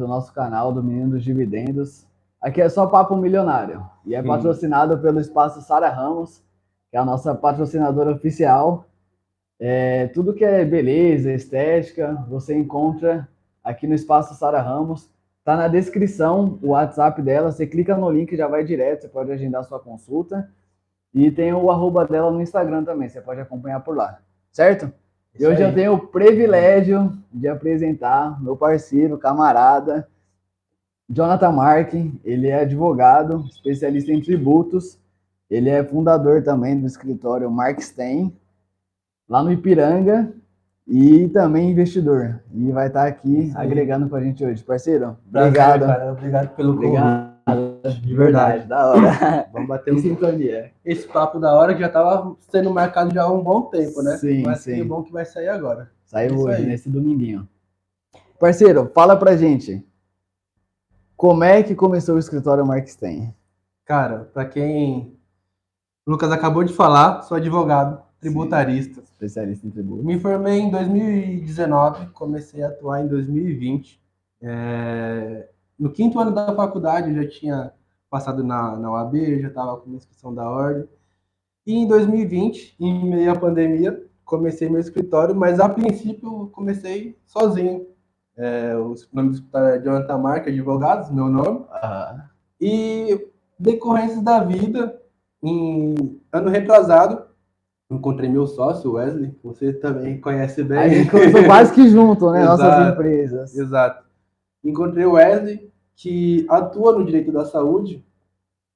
do nosso canal do Menino dos Dividendos. Aqui é só Papo Milionário e é patrocinado pelo Espaço Sara Ramos, que é a nossa patrocinadora oficial. É, tudo que é beleza, estética, você encontra aqui no Espaço Sara Ramos. Tá na descrição o WhatsApp dela. Você clica no link já vai direto. Você pode agendar sua consulta. E tem o arroba dela no Instagram também. Você pode acompanhar por lá. Certo? E hoje eu tenho o privilégio de apresentar meu parceiro, camarada, Jonathan Mark. Ele é advogado, especialista em tributos. Ele é fundador também do escritório Mark Stein, lá no Ipiranga e também investidor. E vai estar aqui agregando com a gente hoje. Parceiro, obrigado. Cara, obrigado pelo obrigado. De verdade, da hora. Vamos bater em sintonia. Esse papo da hora que já estava sendo marcado já há um bom tempo, né? Sim, Mas sim. que bom que vai sair agora. Saiu hoje, aí. nesse dominguinho. Parceiro, fala pra gente. Como é que começou o escritório Mark Stein? Cara, para quem o Lucas acabou de falar, sou advogado tributarista. Sim, especialista em tributo. Me formei em 2019, comecei a atuar em 2020. É... No quinto ano da faculdade, eu já tinha passado na, na UAB, já estava com a inscrição da ordem. E em 2020, em meio à pandemia, comecei meu escritório, mas a princípio comecei sozinho. É, o nome do escritório é Jonathan Marca Advogados, meu nome. Uhum. E decorrências da vida, em ano retrasado, Encontrei meu sócio, Wesley, você também conhece bem. A gente começou quase que junto, né? Nossas empresas. Exato. Encontrei o Wesley, que atua no direito da saúde,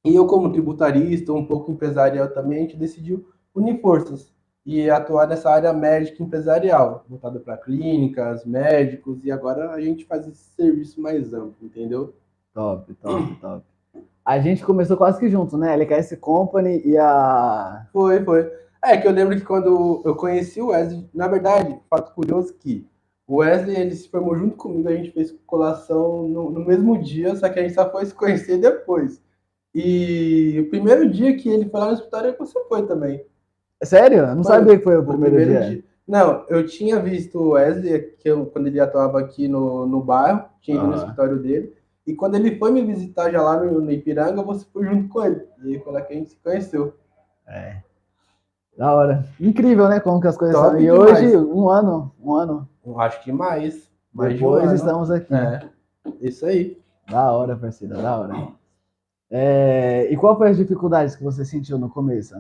e eu, como tributarista, um pouco empresarial também, a gente decidiu unir forças e atuar nessa área médica empresarial, voltada para clínicas, médicos, e agora a gente faz esse serviço mais amplo, entendeu? Top, top, top. A gente começou quase que junto, né? LKS Company e a. Foi, foi. É, que eu lembro que quando eu conheci o Wesley, na verdade, fato curioso que o Wesley, ele se formou junto comigo, a gente fez colação no, no mesmo dia, só que a gente só foi se conhecer depois. E o primeiro dia que ele foi lá no escritório, você foi também. Sério? Eu não foi, sabia que foi o primeiro, primeiro dia. dia. Não, eu tinha visto o Wesley, que eu, quando ele atuava aqui no, no bairro, tinha ido no escritório dele. E quando ele foi me visitar já lá no, no Ipiranga, você foi junto com ele. E aí foi lá que a gente se conheceu. É. Da hora. Incrível, né? Como que as coisas Top são. E demais. hoje, um ano, um ano. Eu acho que mais. mais Depois um estamos aqui. É. Isso aí. Da hora, parceira, da hora. É... E qual foi as dificuldades que você sentiu no começo?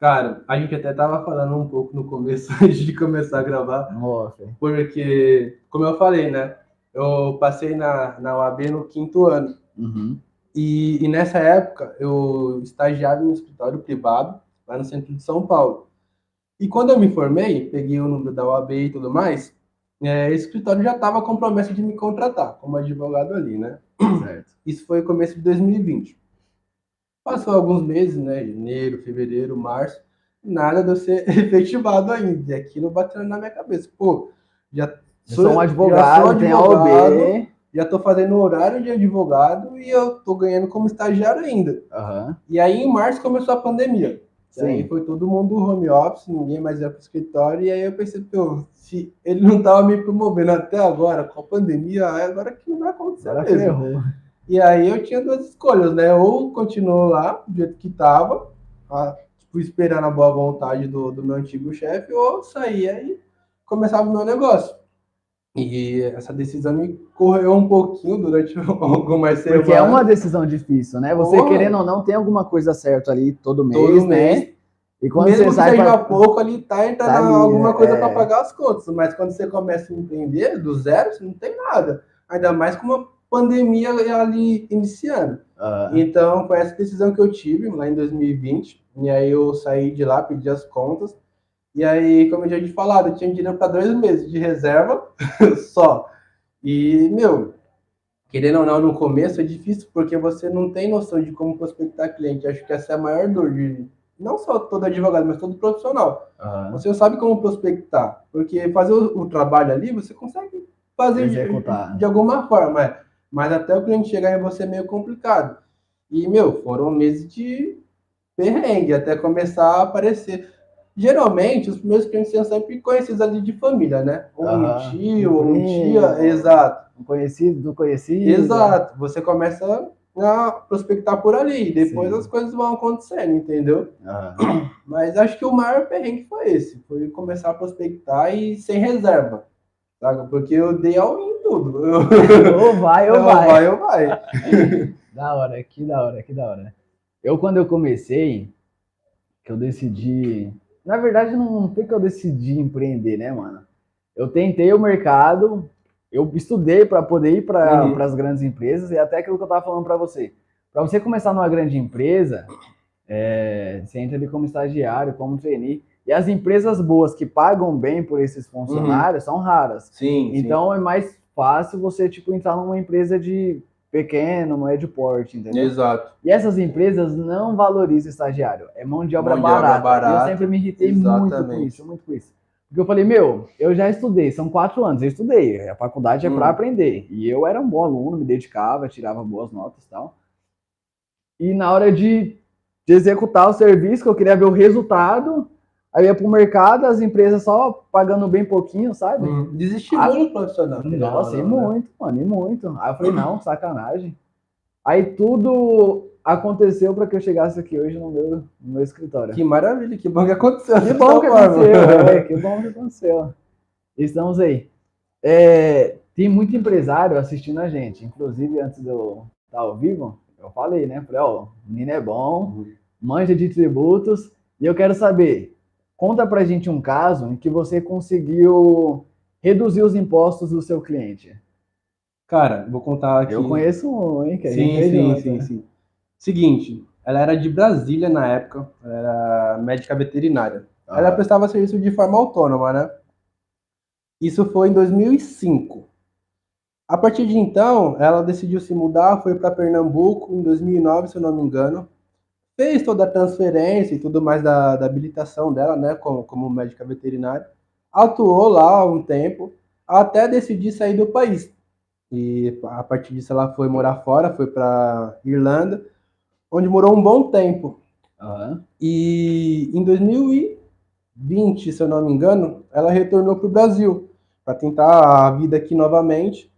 Cara, a gente até tava falando um pouco no começo, antes de começar a gravar. Nossa. Porque, como eu falei, né? Eu passei na, na UAB no quinto ano. Uhum. E, e nessa época, eu estagiava em um escritório privado lá no centro de São Paulo. E quando eu me formei, peguei o número da OAB e tudo mais, é, esse escritório já estava com promessa de me contratar como advogado ali, né? Certo. Isso foi começo de 2020. Passou alguns meses, né? Janeiro, fevereiro, março, nada de eu ser efetivado ainda. E aquilo batendo na minha cabeça. Pô, já sou, sou um advogado, sou tem OAB. Já estou fazendo horário de advogado e eu estou ganhando como estagiário ainda. Uhum. E aí, em março, começou a pandemia. Sim. Aí foi todo mundo home office, ninguém mais ia para o escritório, e aí eu pensei, pô, se ele não estava me promovendo até agora, com a pandemia, agora que não vai acontecer agora mesmo. Ferrou. E aí eu tinha duas escolhas, né? Ou continuo lá, do jeito que estava, tipo, esperando a boa vontade do, do meu antigo chefe, ou saía e começava o meu negócio. E essa decisão me correu um pouquinho durante algumas semanas. Porque é uma decisão difícil, né? Você, querendo ou não, tem alguma coisa certa ali todo mês, todo né? Mês. E quando Mesmo você sai pra... pouco ali, tá entrando tá ali, alguma coisa é... para pagar as contas. Mas quando você começa a entender do zero, você não tem nada. Ainda mais com uma pandemia ali iniciando. Uhum. Então, foi essa decisão que eu tive lá em 2020. E aí eu saí de lá, pedi as contas. E aí, como eu já tinha falado, eu tinha dinheiro para dois meses de reserva só. E, meu, querendo ou não, no começo é difícil porque você não tem noção de como prospectar cliente. Acho que essa é a maior dor de não só todo advogado, mas todo profissional. Uhum. Você sabe como prospectar, porque fazer o, o trabalho ali você consegue fazer de, de, alguma forma, mas até o cliente chegar em você é meio complicado. E, meu, foram meses de perrengue até começar a aparecer geralmente os primeiros clientes são sempre conhecidos ali de família, né? Ou um tio, ou um tia, exato. Um conhecido do conhecido. Exato. Você começa a prospectar por ali, depois Sim. as coisas vão acontecendo, entendeu? Uhum. Mas acho que o maior perrengue foi esse, foi começar a prospectar e sem reserva, sabe? Porque eu dei all in tudo. Ou vai, ou vai. vai, ou vai. da hora, que da hora, que da hora. Eu, quando eu comecei, que eu decidi. Na verdade, não foi que eu decidi empreender, né, mano? Eu tentei o mercado, eu estudei para poder ir para uhum. as grandes empresas e até aquilo que eu estava falando para você. Para você começar numa grande empresa, é, você entra ali como estagiário, como trainee. E as empresas boas que pagam bem por esses funcionários uhum. são raras. Sim. Então sim. é mais fácil você tipo entrar numa empresa de pequeno, médio porte, entendeu? Exato. E essas empresas não valorizam estagiário, é mão de obra, mão de barata. obra barata. Eu sempre me irritei Exatamente. muito com isso, muito com isso. Porque eu falei, meu, eu já estudei, são quatro anos, eu estudei, a faculdade é hum. para aprender. E eu era um bom aluno, me dedicava, tirava boas notas e tal. E na hora de, de executar o serviço, que eu queria ver o resultado, Aí ia pro mercado, as empresas só pagando bem pouquinho, sabe? Hum, desestimula o profissional. Nossa, e muito, mano, e muito. Aí eu falei, não, sacanagem. Aí tudo aconteceu para que eu chegasse aqui hoje no meu, no meu escritório. Que maravilha, que bom que aconteceu. Que bom que aconteceu, é, que bom que aconteceu. Estamos aí. É, tem muito empresário assistindo a gente. Inclusive, antes de eu estar ao vivo, eu falei, né? Falei, ó, o menino é bom, uhum. manja de tributos, e eu quero saber, Conta pra gente um caso em que você conseguiu reduzir os impostos do seu cliente. Cara, vou contar aqui. Eu conheço um, hein? Que sim, sim, junto, sim, né? sim. Seguinte, ela era de Brasília na época, ela era médica veterinária. Ah. Ela prestava serviço de forma autônoma, né? Isso foi em 2005. A partir de então, ela decidiu se mudar, foi para Pernambuco em 2009, se eu não me engano fez toda a transferência e tudo mais da, da habilitação dela, né, como, como médica veterinária, atuou lá um tempo, até decidir sair do país. E a partir disso ela foi morar fora, foi para Irlanda, onde morou um bom tempo. Uhum. E em 2020, se eu não me engano, ela retornou para o Brasil para tentar a vida aqui novamente.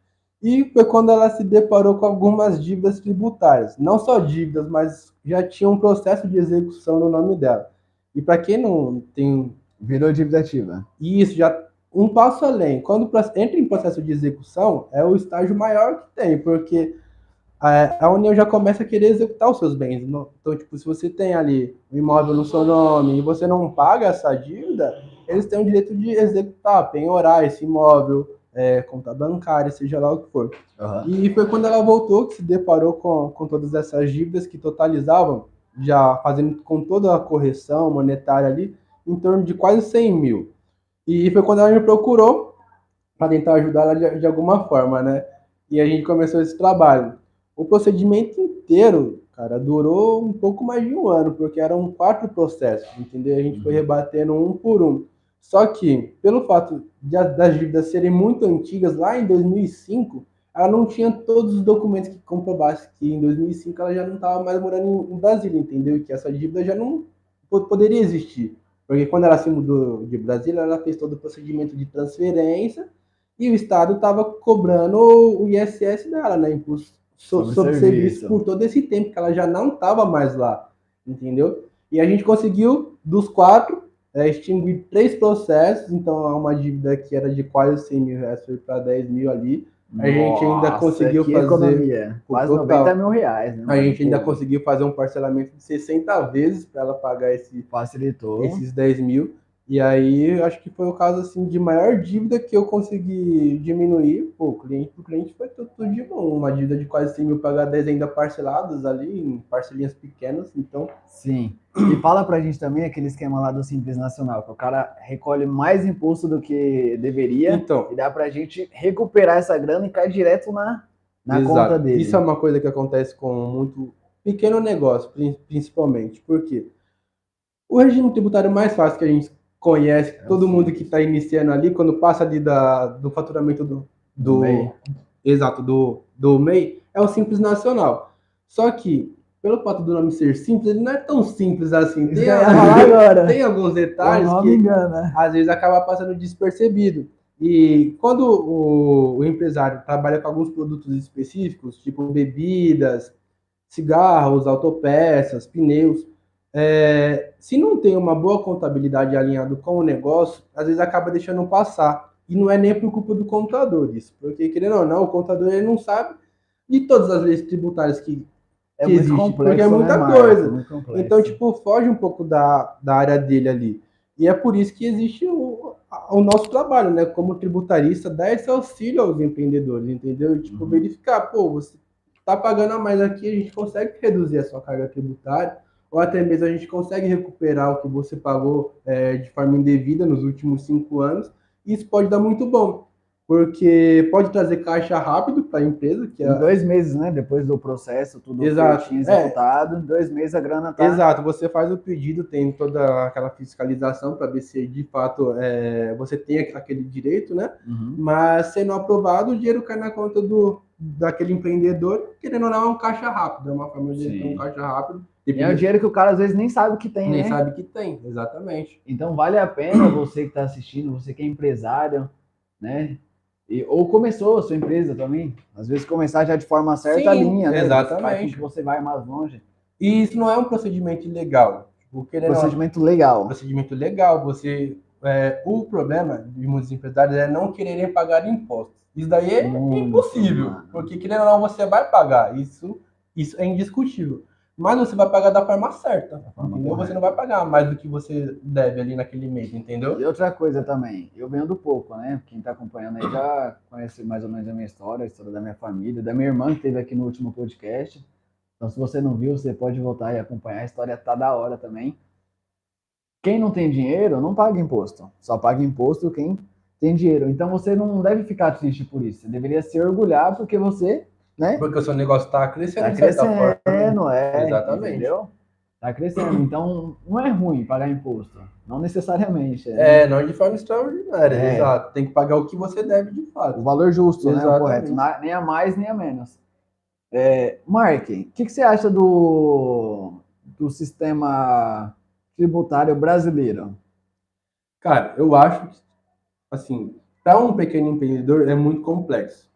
E foi quando ela se deparou com algumas dívidas tributárias. Não só dívidas, mas já tinha um processo de execução no nome dela. E para quem não tem. Virou dívida ativa. Isso, já um passo além. Quando entra em processo de execução, é o estágio maior que tem, porque a, a União já começa a querer executar os seus bens. Então, tipo, se você tem ali um imóvel no seu nome e você não paga essa dívida, eles têm o direito de executar, penhorar esse imóvel, é, conta bancária, seja lá o que for. Uhum. E foi quando ela voltou que se deparou com, com todas essas dívidas que totalizavam, já fazendo com toda a correção monetária ali, em torno de quase 100 mil. E foi quando ela me procurou para tentar ajudar ela de, de, alguma forma, né? E a gente começou esse trabalho. O procedimento inteiro, cara, durou um pouco mais de um ano, porque eram quatro processos, entendeu? A gente uhum. foi rebatendo um por um. Só que, pelo fato de, das dívidas serem muito antigas, lá em 2005, ela não tinha todos os documentos que comprovassem que em 2005 ela já não estava mais morando em, em Brasília, entendeu? E que essa dívida já não poderia existir. Porque quando ela se mudou de Brasília, ela fez todo o procedimento de transferência e o Estado estava cobrando o ISS dela, né? Imposto sobre, sobre serviço. serviço por todo esse tempo que ela já não estava mais lá, entendeu? E a gente conseguiu, dos quatro, é, extinguir três processos, então é uma dívida que era de quase 100 mil reais, foi para 10 mil ali. A Nossa, gente ainda conseguiu fazer. Economia. Quase total, 90 mil reais. Né? A gente ainda conseguiu fazer um parcelamento de 60 vezes para ela pagar esse, Facilitou. esses 10 mil. E aí, acho que foi o caso assim de maior dívida que eu consegui diminuir. Pô, cliente pro cliente foi tudo, tudo, de bom. Uma dívida de quase 100 mil pagar 10 ainda parceladas ali, em parcelinhas pequenas, então. Sim. E fala pra gente também aquele esquema lá do Simples Nacional, que o cara recolhe mais imposto do que deveria. Então. E dá pra gente recuperar essa grana e cair direto na, na conta dele. Isso é uma coisa que acontece com muito pequeno negócio, principalmente. Por quê? O regime tributário mais fácil que a gente conhece, é todo mundo que está iniciando ali, quando passa ali da, do faturamento do, do, do MEI. exato, do, do MEI, é o Simples Nacional. Só que pelo fato do nome ser simples, ele não é tão simples assim. Tem, agora. tem alguns detalhes que engana. às vezes acaba passando despercebido. E quando o, o, empresário trabalha com alguns produtos específicos, tipo bebidas, cigarros, autopeças, pneus, é, se não tem uma boa contabilidade alinhada com o negócio, às vezes acaba deixando passar. E não é nem por culpa do contador isso, porque querendo ou não, o contador ele não sabe de todas as leis tributárias que, é que existe, complexo, porque é né, muita né, coisa. Então, tipo, foge um pouco da, da área dele ali. E é por isso que existe o, o nosso trabalho, né? Como tributarista, dar esse auxílio aos empreendedores, entendeu? Tipo, uhum. verificar, pô, você tá pagando a mais aqui, a gente consegue reduzir a sua carga tributária, ou até mesmo a gente consegue recuperar o que você pagou é, de forma indevida nos últimos cinco anos, isso pode dar muito bom porque pode trazer caixa rápido para a empresa. Que é... Em dois meses, né? Depois do processo, tudo Exato. É. executado, é. em dois meses a grana está. Exato, você faz o pedido, tem toda aquela fiscalização para ver se de fato é, você tem aquele direito, né? Uhum. Mas sendo aprovado, o dinheiro cai na conta do, daquele empreendedor, querendo ou não, é um caixa rápido, é uma forma de ter um caixa rápido. É um dinheiro que o cara às vezes nem sabe que tem, nem né? Nem sabe que tem, exatamente. Então vale a pena você que está assistindo, você que é empresário, né? E, ou começou a sua empresa também. Às vezes começar já de forma certa a linha, né? Exatamente. que você vai mais longe. E isso não é um procedimento legal. Tipo, procedimento não, legal. Procedimento legal. Você, é, o problema de muitos empresários é não quererem pagar impostos. Isso daí é impossível. Mano. Porque querendo ou não, você vai pagar. Isso, isso é indiscutível mas você vai pagar da forma certa. Forma entendeu? Você não vai pagar mais do que você deve ali naquele mês, entendeu? E outra coisa também, eu vendo pouco, né? Quem tá acompanhando aí já conhece mais ou menos a minha história, a história da minha família, da minha irmã que esteve aqui no último podcast. Então, se você não viu, você pode voltar e acompanhar. A história tá da hora também. Quem não tem dinheiro não paga imposto. Só paga imposto quem tem dinheiro. Então você não deve ficar triste por isso. Você deveria se orgulhar porque você né? Porque o seu negócio está crescendo, tá crescendo, forma. é. Exatamente. Entendeu? Tá crescendo. Então, não é ruim pagar imposto. Não necessariamente. É, é não de forma extraordinária, é. exato. Tem que pagar o que você deve de fato. O valor justo, Exatamente. né? Correto. Na, nem a mais, nem a menos. É, Mark, o que, que você acha do, do sistema tributário brasileiro? Cara, eu acho que, assim, para um pequeno empreendedor é muito complexo.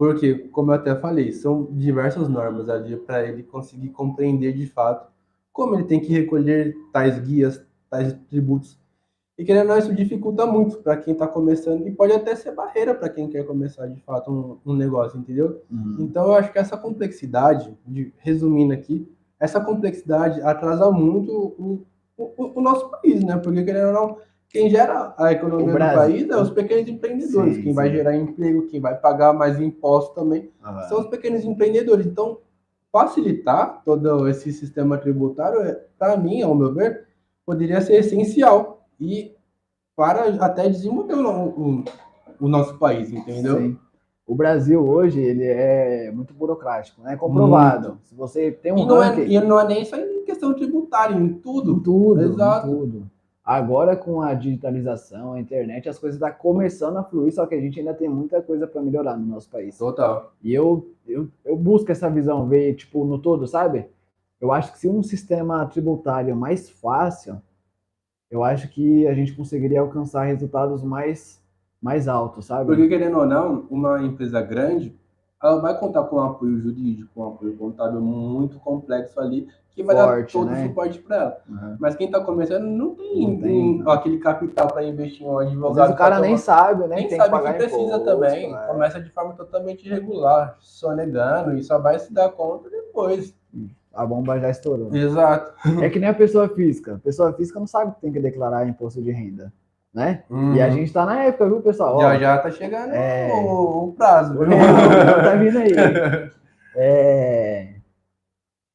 Porque, como eu até falei, são diversas normas ali para ele conseguir compreender de fato como ele tem que recolher tais guias, tais tributos. E querendo ou não, isso dificulta muito para quem está começando e pode até ser barreira para quem quer começar de fato um, um negócio, entendeu? Uhum. Então eu acho que essa complexidade, de, resumindo aqui, essa complexidade atrasa muito o, o, o nosso país, né? Porque querendo ou não, quem gera a economia do país é os pequenos empreendedores. Sim, quem sim. vai gerar emprego, quem vai pagar mais impostos também, ah, são os pequenos empreendedores. Então, facilitar todo esse sistema tributário, é, para mim, ao meu ver, poderia ser essencial e para até desenvolver o, o, o nosso país, entendeu? Sim. O Brasil hoje ele é muito burocrático, né? Comprovado. Se você tem um e não, é, e não é nem só em questão tributária, em tudo. Em tudo, Exato. Em tudo. Agora, com a digitalização, a internet, as coisas estão tá começando a fluir, só que a gente ainda tem muita coisa para melhorar no nosso país. Total. E eu, eu, eu busco essa visão, ver, tipo, no todo, sabe? Eu acho que se um sistema tributário mais fácil, eu acho que a gente conseguiria alcançar resultados mais, mais altos, sabe? Porque, querendo ou não, uma empresa grande, ela vai contar com um apoio jurídico, um apoio contábil muito complexo ali, que vai Forte, dar todo né? o suporte para ela. Uhum. Mas quem está começando não tem, não tem. Um, aquele capital para investir em um advogado. o cara nem sabe, né? Nem tem sabe que, que precisa imposto, também. Né? Começa de forma totalmente irregular, sonegando, e só vai se dar conta depois. A bomba já estourou. Exato. É que nem a pessoa física. A pessoa física não sabe que tem que declarar imposto de renda. Né? Uhum. E a gente tá na época, viu, pessoal? Já já tá chegando é... o, o prazo. Tá vindo aí. É...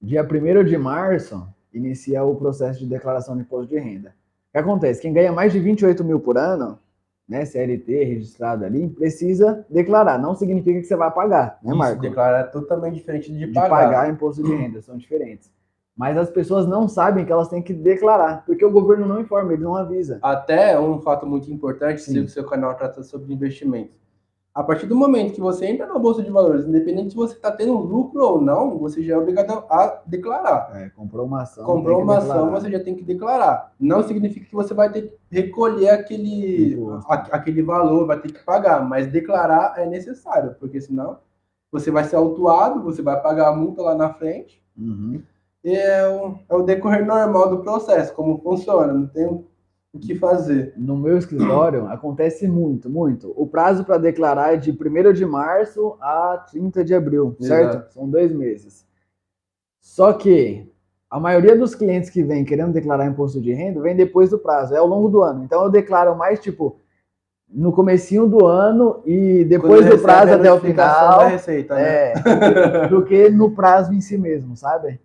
Dia 1 de março, inicia o processo de declaração de imposto de renda. O que acontece? Quem ganha mais de 28 mil por ano, né, CLT registrado ali, precisa declarar. Não significa que você vai pagar, né, Marco? Isso, declarar é totalmente diferente de, de pagar. pagar imposto de renda, são diferentes. Mas as pessoas não sabem que elas têm que declarar, porque o governo não informa, ele não avisa. Até um fato muito importante, Sim. se o seu canal trata sobre investimentos. A partir do momento que você entra na bolsa de valores, independente se você está tendo lucro ou não, você já é obrigado a declarar. É, comprou uma ação. Comprou uma ação, você já tem que declarar. Não significa que você vai ter que recolher aquele, a, aquele valor, vai ter que pagar, mas declarar é necessário, porque senão você vai ser autuado, você vai pagar a multa lá na frente. Uhum. E é o, é o decorrer normal do processo, como funciona. Não tem o que fazer. No meu escritório acontece muito, muito. O prazo para declarar é de 1 de março a 30 de abril, certo? Exato. São dois meses. Só que a maioria dos clientes que vem querendo declarar imposto de renda vem depois do prazo, é ao longo do ano. Então eu declaro mais tipo no comecinho do ano e depois do prazo até o final. Receita, né? é, do que no prazo em si mesmo, sabe?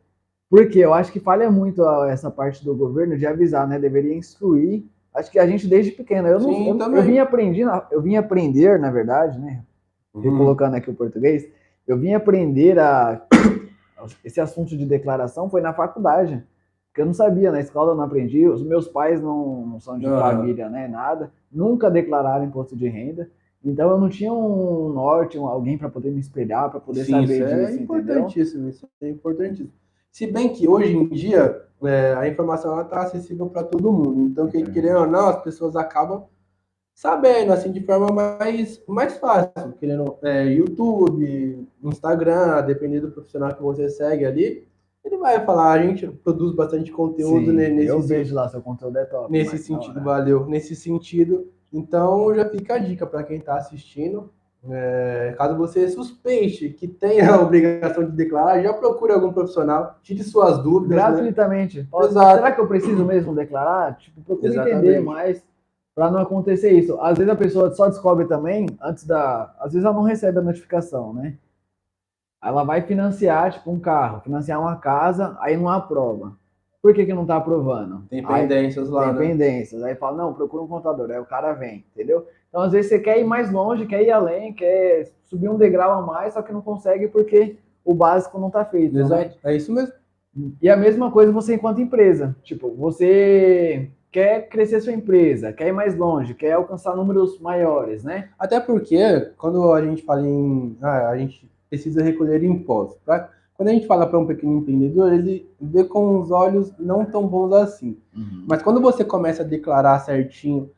Porque eu acho que falha muito essa parte do governo de avisar, né? Deveria instruir. Acho que a gente desde pequeno, eu não, Sim, eu, eu vim aprender, eu vim aprender, na verdade, né? Uhum. Colocando aqui o português, eu vim aprender a esse assunto de declaração foi na faculdade, porque eu não sabia, na escola eu não aprendi, os meus pais não, não são de uhum. família, né, nada, nunca declararam imposto de renda, então eu não tinha um norte, um, alguém para poder me espelhar, para poder Sim, saber isso é disso, é importantíssimo, isso é importantíssimo. Se bem que hoje em dia é, a informação está acessível para todo mundo. Então, que, querendo ou não, as pessoas acabam sabendo, assim, de forma mais, mais fácil. Querendo, é, YouTube, Instagram, dependendo do profissional que você segue ali, ele vai falar, a gente produz bastante conteúdo Sim, nesse Eu vejo lá, seu conteúdo é top. Nesse sentido, não, né? valeu. Nesse sentido, então já fica a dica para quem está assistindo. É, caso você suspeite que tenha a obrigação de declarar, já procure algum profissional, tire suas dúvidas. Né? Gratuitamente. Né? Exato. Será que eu preciso mesmo declarar? Tipo, procure Exatamente. entender mais para não acontecer isso. Às vezes a pessoa só descobre também antes da. Às vezes ela não recebe a notificação, né? Ela vai financiar, tipo, um carro, financiar uma casa, aí não aprova. Por que, que não está aprovando? Tem pendências aí, lá. Tem né? pendências. Aí fala, não, procura um contador. Aí o cara vem, entendeu? Então, às vezes, você quer ir mais longe, quer ir além, quer subir um degrau a mais, só que não consegue porque o básico não está feito. Né? Exato. Né? É isso mesmo. E a mesma coisa você enquanto empresa. Tipo, você quer crescer sua empresa, quer ir mais longe, quer alcançar números maiores, né? Até porque, quando a gente fala em. Ah, a gente precisa recolher impostos. Pra, quando a gente fala para um pequeno empreendedor, ele vê com os olhos não tão bons assim. Uhum. Mas quando você começa a declarar certinho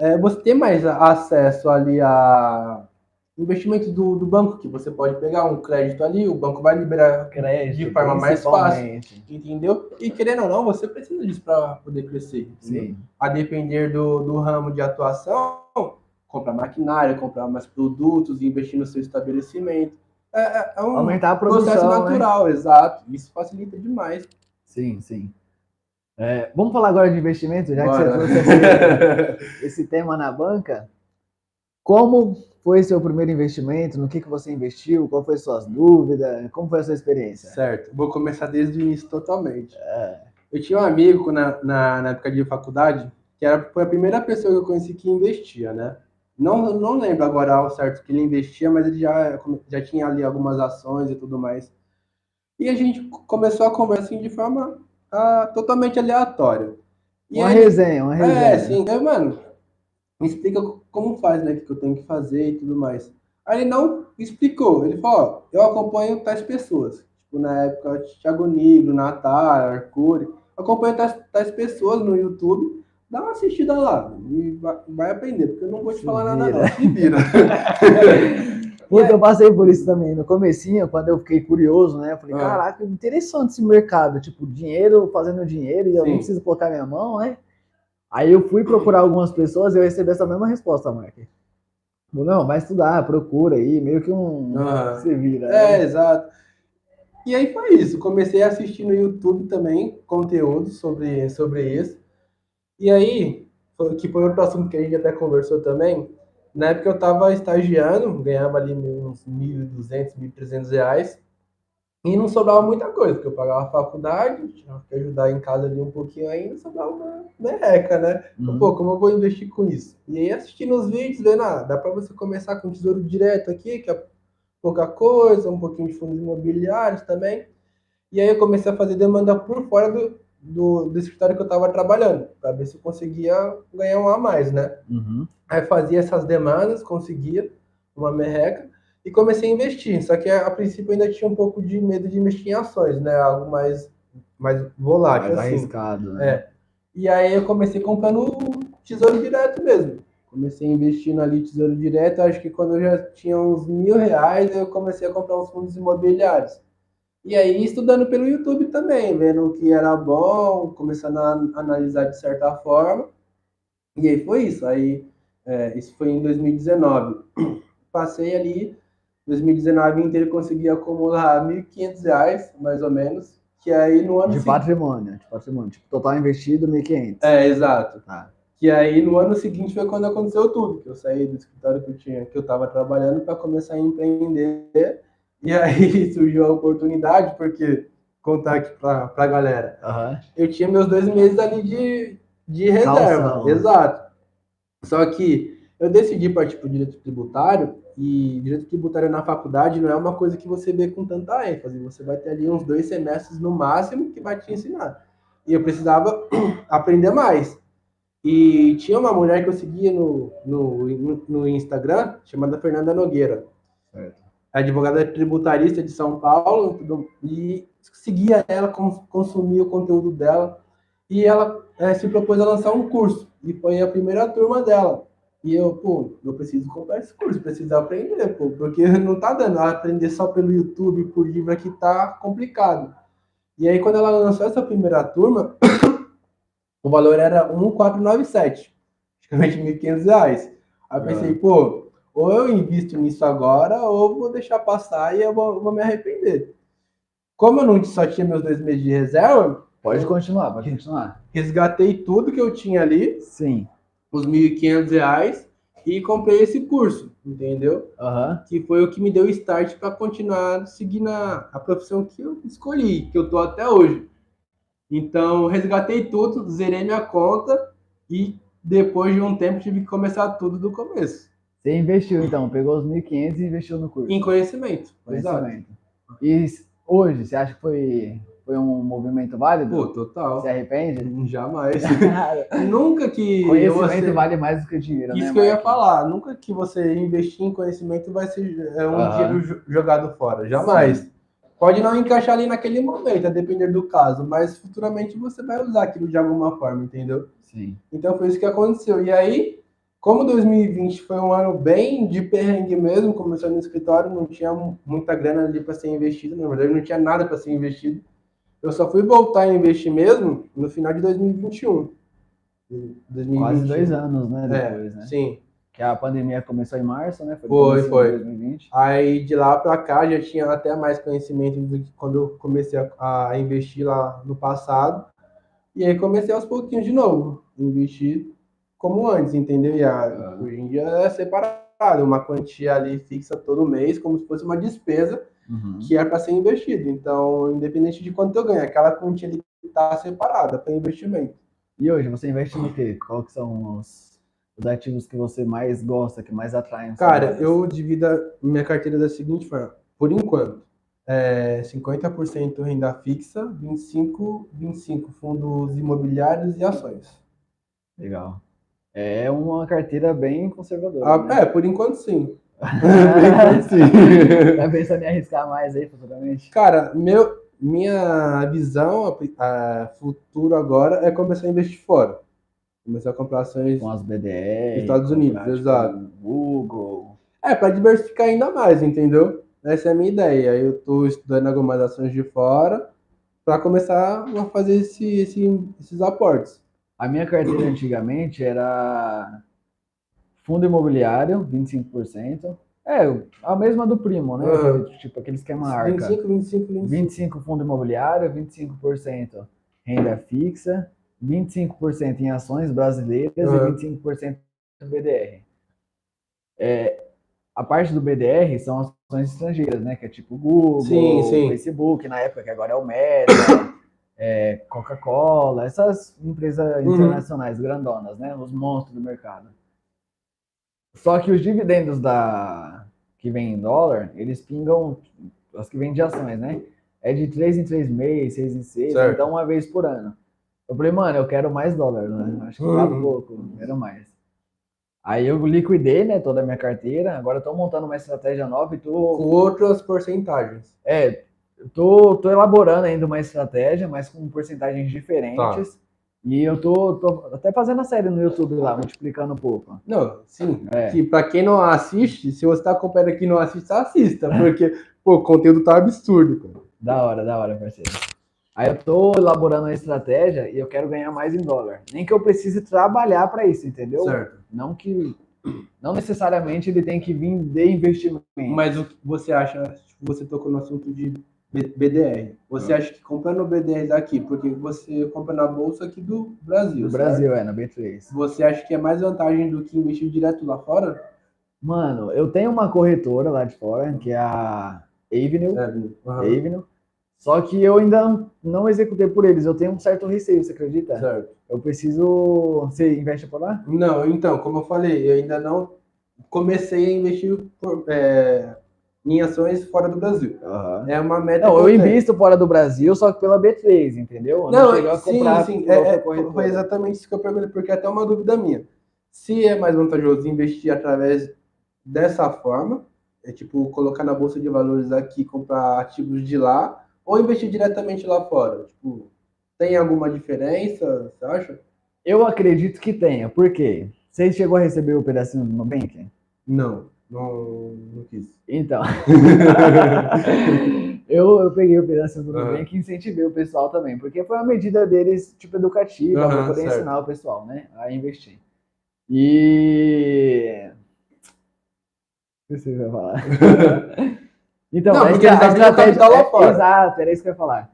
é, você tem mais acesso ali a investimentos do, do banco, que você pode pegar um crédito ali, o banco vai liberar crédito de forma mais fácil, entendeu? E querendo ou não, você precisa disso para poder crescer. Sim. A depender do, do ramo de atuação, comprar maquinária, comprar mais produtos, investir no seu estabelecimento. É, é, é um Aumentar a produção, processo né? natural, né? exato. Isso facilita demais. Sim, sim. É, vamos falar agora de investimento, já Bora. que você trouxe esse, esse, tema na banca. Como foi seu primeiro investimento? No que, que você investiu? Qual foi suas dúvidas? Como foi a sua experiência? Certo, vou começar desde o início totalmente. É. Eu tinha um amigo na, na, na, época de faculdade que era, foi a primeira pessoa que eu conheci que investia, né? Não, não lembro agora ao certo que ele investia, mas ele já, já tinha ali algumas ações e tudo mais. E a gente começou a conversar assim, de forma ah, totalmente aleatório. E uma aí, resenha, uma resenha. É, sim. Aí, mano, me explica como faz, né? O que eu tenho que fazer e tudo mais. Aí ele não explicou. Ele falou, ó, eu acompanho tais pessoas. Tipo, na época, Thiago Negro, Natália, Arcuri. Acompanho tais, tais pessoas no YouTube. Dá uma assistida lá e vai, vai aprender, porque eu não vou te Se falar vira. nada não. Se vira. Puta, é. eu passei por isso também. No comecinho, quando eu fiquei curioso, né? Eu falei, ah. caraca, interessante esse mercado. Tipo, dinheiro, fazendo dinheiro, e eu Sim. não preciso colocar minha mão, né? Aí eu fui procurar algumas pessoas e eu recebi essa mesma resposta, Mark. Não, vai estudar, procura aí, meio que um. Ah. Vira. É, né? exato. E aí foi isso. Comecei a assistir no YouTube também conteúdo sobre, sobre isso. E aí, que foi outro assunto que a gente até conversou também, na época eu estava estagiando, ganhava ali uns 1.200, 1.300 reais. E não sobrava muita coisa, porque eu pagava a faculdade, tinha que ajudar em casa ali um pouquinho ainda, sobrava uma merreca, né? Uhum. Pô, como eu vou investir com isso? E aí assistindo os vídeos, vendo, ah, dá para você começar com tesouro direto aqui, que é pouca coisa, um pouquinho de fundos imobiliários também. E aí eu comecei a fazer demanda por fora do, do, do escritório que eu estava trabalhando, para ver se eu conseguia ganhar um a mais, né? Uhum. Aí fazia essas demandas, conseguia uma merreca e comecei a investir. Só que a, princípio ainda tinha um pouco de medo de investir em ações, né? Algo mais, mais volátil. Mais assim. arriscado, né? É. E aí eu comecei comprando tesouro direto mesmo. Comecei investindo ali tesouro direto, acho que quando eu já tinha uns mil reais, eu comecei a comprar uns fundos imobiliários. E aí estudando pelo YouTube também, vendo o que era bom, começando a analisar de certa forma. E aí foi isso. Aí é, isso foi em 2019. Passei ali 2019 inteiro consegui acumular R$ 1.500, mais ou menos, que aí no ano De patrimônio, de patrimônio. Tipo, total investido, 1.500. É, exato. Tá. Que aí no ano seguinte foi quando aconteceu tudo, que eu saí do escritório que eu tinha, que eu estava trabalhando para começar a empreender. E aí surgiu a oportunidade, porque contar aqui para a galera. Uhum. Eu tinha meus dois meses ali de, de reserva. Calção. Exato. Só que eu decidi partir para o direito tributário e direito tributário na faculdade não é uma coisa que você vê com tanta ênfase. Você vai ter ali uns dois semestres no máximo que vai te ensinar. E eu precisava aprender mais. E tinha uma mulher que eu seguia no, no, no Instagram, chamada Fernanda Nogueira. Certo. Advogada tributarista de São Paulo. E seguia ela, consumia o conteúdo dela. E ela é, se propôs a lançar um curso. E foi a primeira turma dela. E eu, pô, eu preciso comprar esse curso, preciso aprender, pô, porque não tá dando aprender só pelo YouTube, por livro aqui tá complicado. E aí, quando ela lançou essa primeira turma, o valor era 1,497, praticamente R$ 1.500. Aí eu pensei, pô, ou eu invisto nisso agora, ou vou deixar passar e eu vou, vou me arrepender. Como eu não só tinha meus dois meses de reserva. Pode continuar, pode continuar. Resgatei tudo que eu tinha ali. Sim os R$ 1.500 e comprei esse curso, entendeu? Uhum. Que foi o que me deu start para continuar seguindo a, a profissão que eu escolhi, que eu tô até hoje. Então, resgatei tudo, zerei minha conta e depois de um tempo tive que começar tudo do começo. Você investiu então, pegou os 1.500 e investiu no curso. Em conhecimento. Conhecimento. Exato. E hoje, você acha que foi foi um movimento válido? Pô, total. Se arrepende? Jamais. nunca que. Conhecimento você... vale mais do que dinheiro. Isso né, que eu ia falar. Nunca que você investir em conhecimento vai ser é, um dinheiro jogado fora. Jamais. Sim. Pode não encaixar ali naquele momento, a depender do caso, mas futuramente você vai usar aquilo de alguma forma, entendeu? Sim. Então foi isso que aconteceu. E aí, como 2020 foi um ano bem de perrengue mesmo, começou no escritório, não tinha muita grana ali para ser investido, na verdade não tinha nada para ser investido. Eu só fui voltar a investir mesmo no final de 2021. 2021. Quase dois anos, né? É, depois, é, né? Sim. Que a pandemia começou em março, né? Foi, foi. 2020. Aí de lá para cá já tinha até mais conhecimento do que quando eu comecei a, a, investir lá no passado. E aí comecei aos pouquinhos de novo. Investir como antes, entendeu? E a, hoje em dia é separado, uma quantia ali fixa todo mês, como se fosse uma despesa uhum. que é para ser investido. Então, independente de quanto eu ganho, aquela quantia está separada para investimento. E hoje, você investe no quê? Qual que são os, os ativos que você mais gosta, que mais atraem? Cara, eu divido minha carteira da seguinte forma. Por enquanto, é 50% renda fixa, 25%, 25 fundos imobiliários e ações. Legal. É uma carteira bem conservadora. Ah, né? É, por enquanto sim. Vai pensando em arriscar mais aí futuramente? Cara, meu, minha visão a, a futuro agora é começar a investir fora. Começar a comprar ações com as BDR, Estados Unidos, exato. Google. É, para diversificar ainda mais, entendeu? Essa é a minha ideia. Eu estou estudando algumas ações de fora para começar a fazer esse, esse, esses aportes. A minha carteira antigamente era Fundo imobiliário, 25%. É, a mesma do primo, né? Uhum. Tipo, aquele esquema arca. 25, 25, 25. 25 fundo imobiliário, 25% renda fixa, 25% em ações brasileiras uhum. e 25% do BDR. É, a parte do BDR são ações estrangeiras, né? Que é tipo Google, sim, sim. Facebook, na época que agora é o Meta, é, Coca-Cola, essas empresas uhum. internacionais uhum. grandonas, né? Os monstros do mercado. Só que os dividendos da que vem em dólar, eles pingam, as que vêm de ações, né? É de 3 em 3 meses, 6 em 6, certo. então uma vez por ano. Eu falei, mano, eu quero mais dólar, né? Acho que tá pouco, quero mais. Aí eu liquidei, né, toda a minha carteira. Agora eu tô montando uma estratégia nova e tô. Com outras porcentagens. É, eu tô, tô elaborando ainda uma estratégia, mas com porcentagens diferentes. Tá. E eu tô, tô, até fazendo a série no YouTube lá, multiplicando um pouco. Não, sim. É. Que pra quem não assiste, se você tá acompanhando aqui e não assiste, assista, porque, pô, o conteúdo tá absurdo, cara. Da hora, da hora, parceiro. Aí eu tô elaborando uma estratégia e eu quero ganhar mais em dólar. Nem que eu precise trabalhar para isso, entendeu? Certo. Não que não necessariamente ele tem que vir de investimento. Mas o que você acha, tipo, você tocou no assunto de BDR. Você ah. acha que comprando BDR daqui, porque você compra na bolsa aqui do Brasil. Do Brasil, é, na B3. Você acha que é mais vantagem do que investir direto lá fora? Mano, eu tenho uma corretora lá de fora, que é a Avenue. Avenue. Uhum. Avenue só que eu ainda não executei por eles. Eu tenho um certo receio, você acredita? Certo. Eu preciso. Você investe por lá? Não, então, como eu falei, eu ainda não comecei a investir por, é, em ações fora do Brasil. Uhum. É uma meta. Não, eu, invisto fora do Brasil, só que pela B3, entendeu? Eu não, não sim, sim. É, é, foi exatamente isso que eu perguntei, porque é até uma dúvida minha. Se é mais vantajoso investir através dessa forma, é tipo colocar na bolsa de valores aqui, comprar ativos de lá ou investir diretamente lá fora? Tipo, tem alguma diferença, você acha? Eu acredito que tenha, por quê? Você chegou a receber o pedacinho do Nubank? Não, não, não quis. Então, eu, eu peguei o pedacinho do Nubank uhum. e incentivei o pessoal também, porque foi uma medida deles, tipo, educativa, uhum, para poder certo. ensinar o pessoal, né, a investir. E... O que você vai falar? Então, não, porque a, a estratégia fora. Exato, era isso que eu ia falar.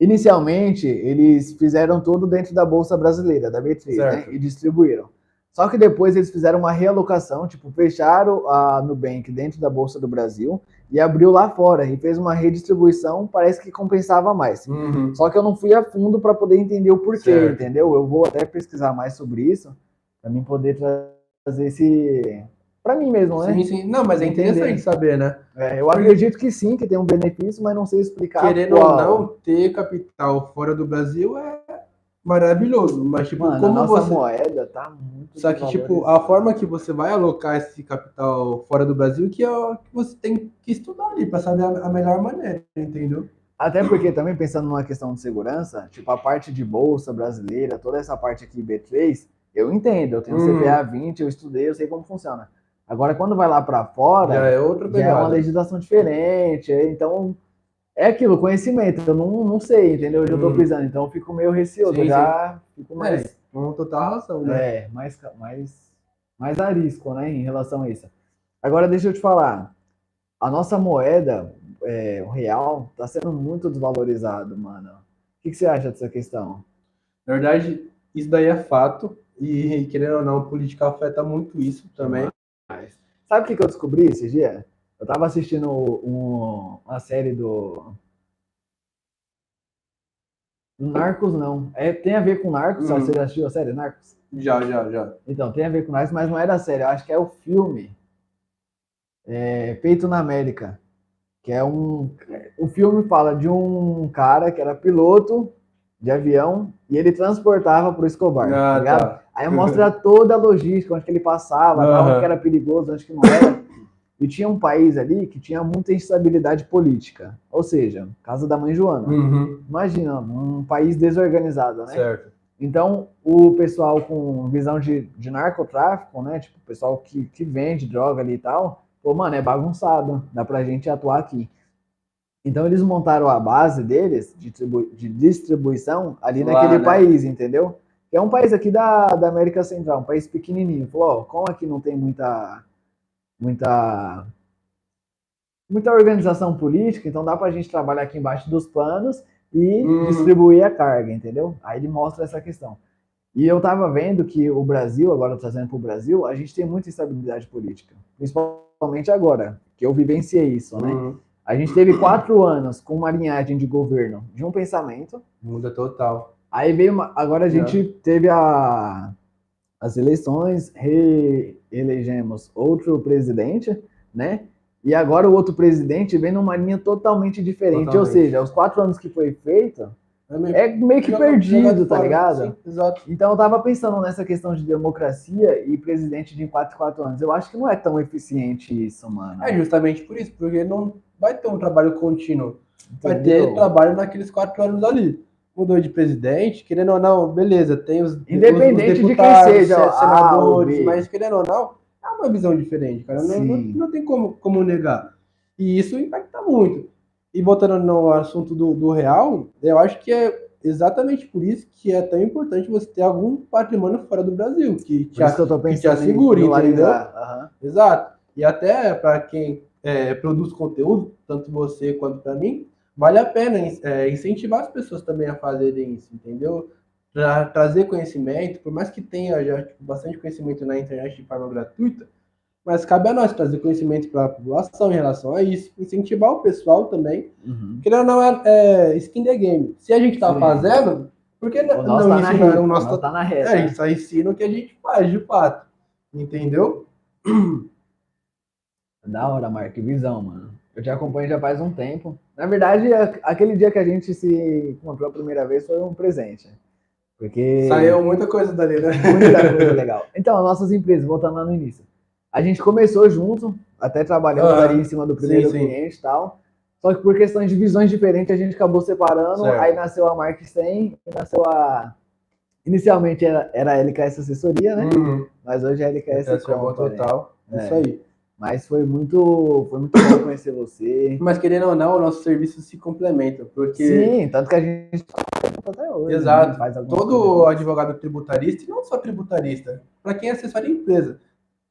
Inicialmente, eles fizeram tudo dentro da Bolsa Brasileira, da B3, né? E distribuíram. Só que depois eles fizeram uma realocação, tipo, fecharam a Nubank dentro da Bolsa do Brasil e abriu lá fora e fez uma redistribuição, parece que compensava mais. Uhum. Só que eu não fui a fundo para poder entender o porquê, certo. entendeu? Eu vou até pesquisar mais sobre isso, para mim poder trazer esse, para mim mesmo, né? Sim, sim. Não, mas é interessante Entender. saber, né? É, eu acredito que sim, que tem um benefício, mas não sei explicar. Querendo qual. ou não, ter capital fora do Brasil é maravilhoso. Mas, tipo, Mano, como a nossa você. moeda tá muito. Só que, tipo, a forma que você vai alocar esse capital fora do Brasil, que é o que você tem que estudar ali, para saber a melhor maneira, entendeu? Até porque também pensando numa questão de segurança, tipo, a parte de bolsa brasileira, toda essa parte aqui B3, eu entendo, eu tenho hum. CPA 20, eu estudei, eu sei como funciona. Agora, quando vai lá para fora, já é outra já é uma legislação diferente. Então, é aquilo, conhecimento. Eu não, não sei, entendeu? Eu já estou hum. pisando, então eu fico meio receoso. Sim, já sim. fico mais. É, com total razão, né? É, mais, mais, mais arisco, né, em relação a isso. Agora, deixa eu te falar. A nossa moeda, é, o real, está sendo muito desvalorizado, mano. O que, que você acha dessa questão? Na verdade, isso daí é fato. E, querendo ou não, política afeta muito isso também. Sabe o que, que eu descobri esse dia? Eu tava assistindo um, uma série do. Narcos, não. É, tem a ver com Narcos, uhum. você já assistiu a série Narcos? Já, já, já. Então, tem a ver com Narcos, mas não era a série, eu acho que é o filme é, Feito na América. Que é um. O filme fala de um cara que era piloto de avião e ele transportava para o Escobar, ah, tá, tá Aí mostra toda a logística, onde que ele passava, uhum. onde que era perigoso, onde que não era. E tinha um país ali que tinha muita instabilidade política. Ou seja, casa da mãe Joana. Uhum. Imagina, um país desorganizado, né? Certo. Então, o pessoal com visão de, de narcotráfico, né? Tipo, o pessoal que, que vende droga ali e tal, pô, mano, é bagunçado. Dá pra gente atuar aqui. Então eles montaram a base deles de, de distribuição ali Lá, naquele né? país, entendeu? É um país aqui da, da América Central, um país pequenininho. Falou, ó, como aqui não tem muita muita muita organização política, então dá para a gente trabalhar aqui embaixo dos panos e uhum. distribuir a carga, entendeu? Aí ele mostra essa questão. E eu estava vendo que o Brasil, agora trazendo para o Brasil, a gente tem muita instabilidade política, principalmente agora, que eu vivenciei isso, né? Uhum. A gente teve quatro anos com uma linhagem de governo de um pensamento. Muda total. Aí veio uma, agora a gente é. teve a, as eleições, reelegemos outro presidente, né? E agora o outro presidente vem numa linha totalmente diferente. Totalmente. Ou seja, os quatro anos que foi feito, É meio, é meio que perdido, tá ligado? Sim, exato. Então eu tava pensando nessa questão de democracia e presidente de 4 4 anos. Eu acho que não é tão eficiente isso, mano. É justamente por isso, porque não vai ter um trabalho contínuo. Vai ter trabalho naqueles quatro anos ali. Mudou de presidente, querendo ou não, beleza, tem os, Independente os, os de quem seja, senadores, mas querendo ou não, é uma visão diferente, cara. Não, não, não, tem como, como negar. E isso impacta muito. E voltando no assunto do, do real, eu acho que é exatamente por isso que é tão importante você ter algum patrimônio fora do Brasil, que te, que, que te assegure, entendeu? Uhum. Exato. E até para quem é, produz conteúdo, tanto você quanto para mim, vale a pena é, incentivar as pessoas também a fazerem isso, entendeu? Tra trazer conhecimento, por mais que tenha já tipo, bastante conhecimento na internet de forma gratuita, mas cabe a nós trazer conhecimento para a população em relação a isso, incentivar o pessoal também. Uhum. Querendo não é, é skin the game. Se a gente está fazendo, por que não, não tá ensina, o nosso tá, na reta. É, a gente só ensina o que a gente faz de fato. Entendeu? Da hora, Marco, visão, mano. Eu te acompanho já faz um tempo. Na verdade, aquele dia que a gente se encontrou a primeira vez foi um presente. Porque. Saiu muita coisa dali, né? Muita coisa legal. Então, nossas empresas, voltando lá no início. A gente começou junto, até trabalhando ah, ali em cima do primeiro sim, cliente e tal. Só que por questões de visões diferentes, a gente acabou separando. Certo. Aí nasceu a Mark 100, nasceu a. Inicialmente era, era a LKS Assessoria, né? Uhum. Mas hoje é a LKS é Total. É. Isso aí. Mas foi muito, foi muito bom conhecer você. Mas querendo ou não, o nosso serviço se complementa, porque... Sim, tanto que a gente tá até hoje. Né? Exato. Né? Todo advogado tributarista, e não só tributarista, para quem assessora a empresa,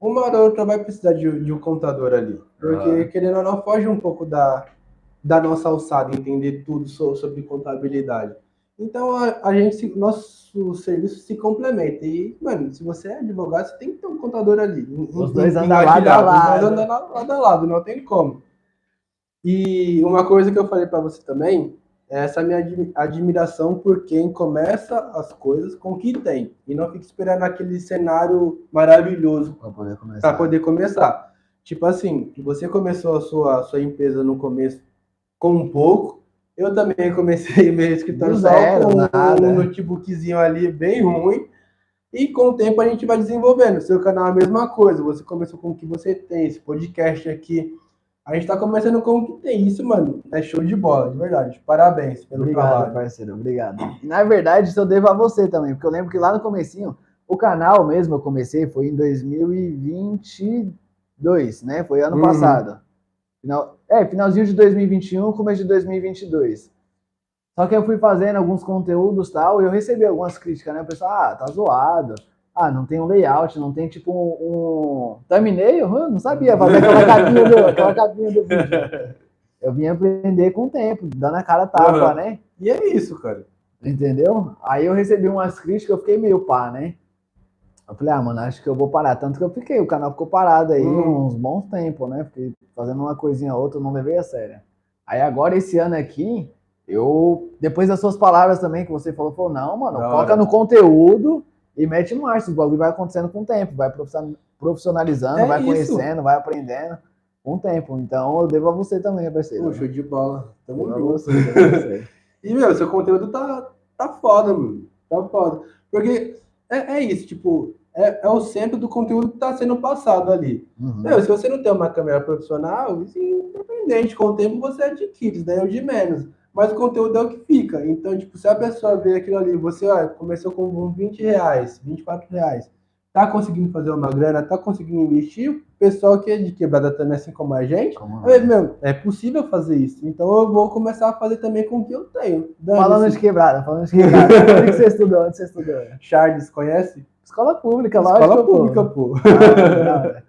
uma hora ou outra vai precisar de, de um contador ali. Porque, ah. querendo ou não, foge um pouco da, da nossa alçada, entender tudo sobre contabilidade. Então, a, a gente, nosso serviço se complementa. E, mano, se você é advogado, você tem que ter um contador ali. Os dois andam lado a lado. Os dois andam lado a lado, não tem como. E uma coisa que eu falei para você também é essa minha admiração por quem começa as coisas com o que tem. E não fica esperando aquele cenário maravilhoso para poder começar. poder começar. Tipo assim, você começou a sua, a sua empresa no começo com um pouco, eu também comecei meu escritório só com nada. um notebookzinho ali bem ruim. E com o tempo a gente vai desenvolvendo. Seu canal é a mesma coisa. Você começou com o que você tem, esse podcast aqui. A gente tá começando com o que tem. Isso, mano, é show de bola, de verdade. Parabéns pelo obrigado, trabalho. parceiro. Obrigado. E, na verdade, isso eu devo a você também. Porque eu lembro que lá no comecinho, o canal mesmo eu comecei foi em 2022, né? Foi ano uhum. passado. Final, é, finalzinho de 2021, começo de 2022. Só que eu fui fazendo alguns conteúdos tal, e eu recebi algumas críticas, né? O pessoal, ah, tá zoado. Ah, não tem um layout, não tem tipo um, um thumbnail. Eu não sabia fazer aquela capinha do, aquela capinha do vídeo. Eu vim aprender com o tempo, dando a cara tapa, uhum. né? E é isso, cara. Entendeu? Aí eu recebi umas críticas, eu fiquei meio pá, né? Eu falei, ah, mano, acho que eu vou parar. Tanto que eu fiquei, o canal ficou parado aí hum. uns bons tempos, né? Fiquei fazendo uma coisinha ou outra, não levei a sério. Aí agora, esse ano aqui, eu, depois das suas palavras também, que você falou, falou, não, mano, não, foca no conteúdo e mete marcha. O bagulho vai acontecendo com o tempo, vai profissionalizando, é vai isso. conhecendo, vai aprendendo com o tempo. Então, eu devo a você também, parceiro. Poxa, de bola. Tamo junto. Você, você. e, meu, seu conteúdo tá, tá foda, mano. Tá foda. Porque é, é isso, tipo, é, é, o centro do conteúdo que está sendo passado ali. Uhum. Meu, se você não tem uma câmera profissional, é independente, com o tempo você adquire, isso daí é o de menos. Mas o conteúdo é o que fica. Então, tipo, se a pessoa vê aquilo ali, você ó, começou com 20 reais, 24 reais, tá conseguindo fazer uma grana, tá conseguindo investir, o pessoal que é de quebrada também, assim como a gente, como é, meu, é possível fazer isso. Então eu vou começar a fazer também com o que eu tenho. Falando de quebrada, falando de quebrada. Onde você estudou? Onde você estudou? Charles, conhece? Escola pública, lá. Escola pública, pô. pô. Ah,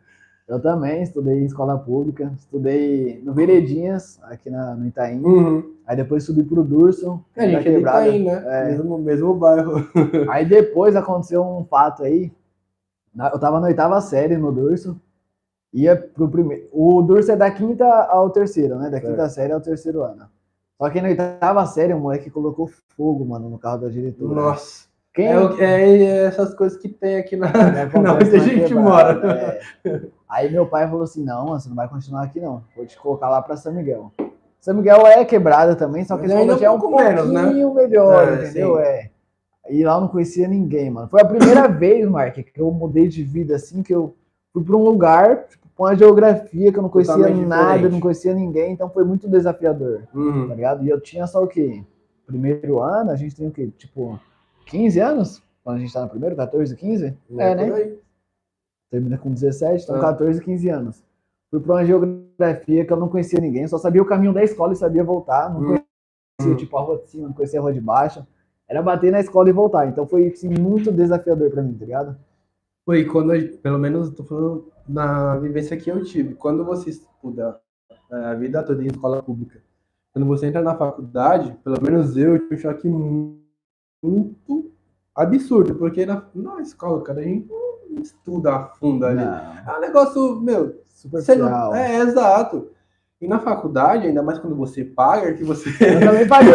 eu também estudei em escola pública, estudei no Veredinhas, aqui na, no Itaim. Uhum. Aí depois subi pro Durson. A gente é Itaim, né? É. Mesmo, mesmo bairro. Aí depois aconteceu um fato aí, eu tava na oitava série no Durso. Ia pro primeiro. O Durso é da quinta ao terceiro, né? Da quinta é. série ao terceiro ano. Só que na oitava série, o moleque colocou fogo, mano, no carro da diretora. Nossa. Quem... É, é, é essas coisas que tem aqui na, é, na onde a gente mora. É. Aí meu pai falou assim: não, você não vai continuar aqui, não. Vou te colocar lá pra São Miguel. São Miguel é quebrada também, só que ainda é um pouco menos, né? pouquinho melhor, É, entendeu? sim. É. E lá eu não conhecia ninguém, mano. Foi a primeira vez, Mark, que eu mudei de vida assim, que eu fui pra um lugar, tipo, com a geografia, que eu não conhecia Totalmente nada, diferente. não conhecia ninguém, então foi muito desafiador, tá Uhum. ligado? E eu tinha só o quê? Primeiro ano, a gente tem o quê? Tipo, 15 anos? Quando a gente tá no primeiro, 14, 15? É, né? por aí. termina com 17, então Ah. 14, 15 anos. Fui para uma geografia que eu não conhecia ninguém, só sabia o caminho da escola e sabia voltar, não Hum. conhecia tipo a rua de cima, não conhecia a rua de baixo. Era bater na escola e voltar, então foi assim, muito desafiador para mim, tá ligado? Foi quando, pelo menos, tô falando na vivência que eu tive. Quando você estuda é, a vida toda em escola pública, quando você entra na faculdade, pelo menos eu tive um choque mu- muito absurdo, porque na, na escola, cara, a gente não estuda a fundo ali. Não, É um negócio, meu, superficial. não, é exato. E na faculdade, ainda mais quando você paga, que você Eu também paguei,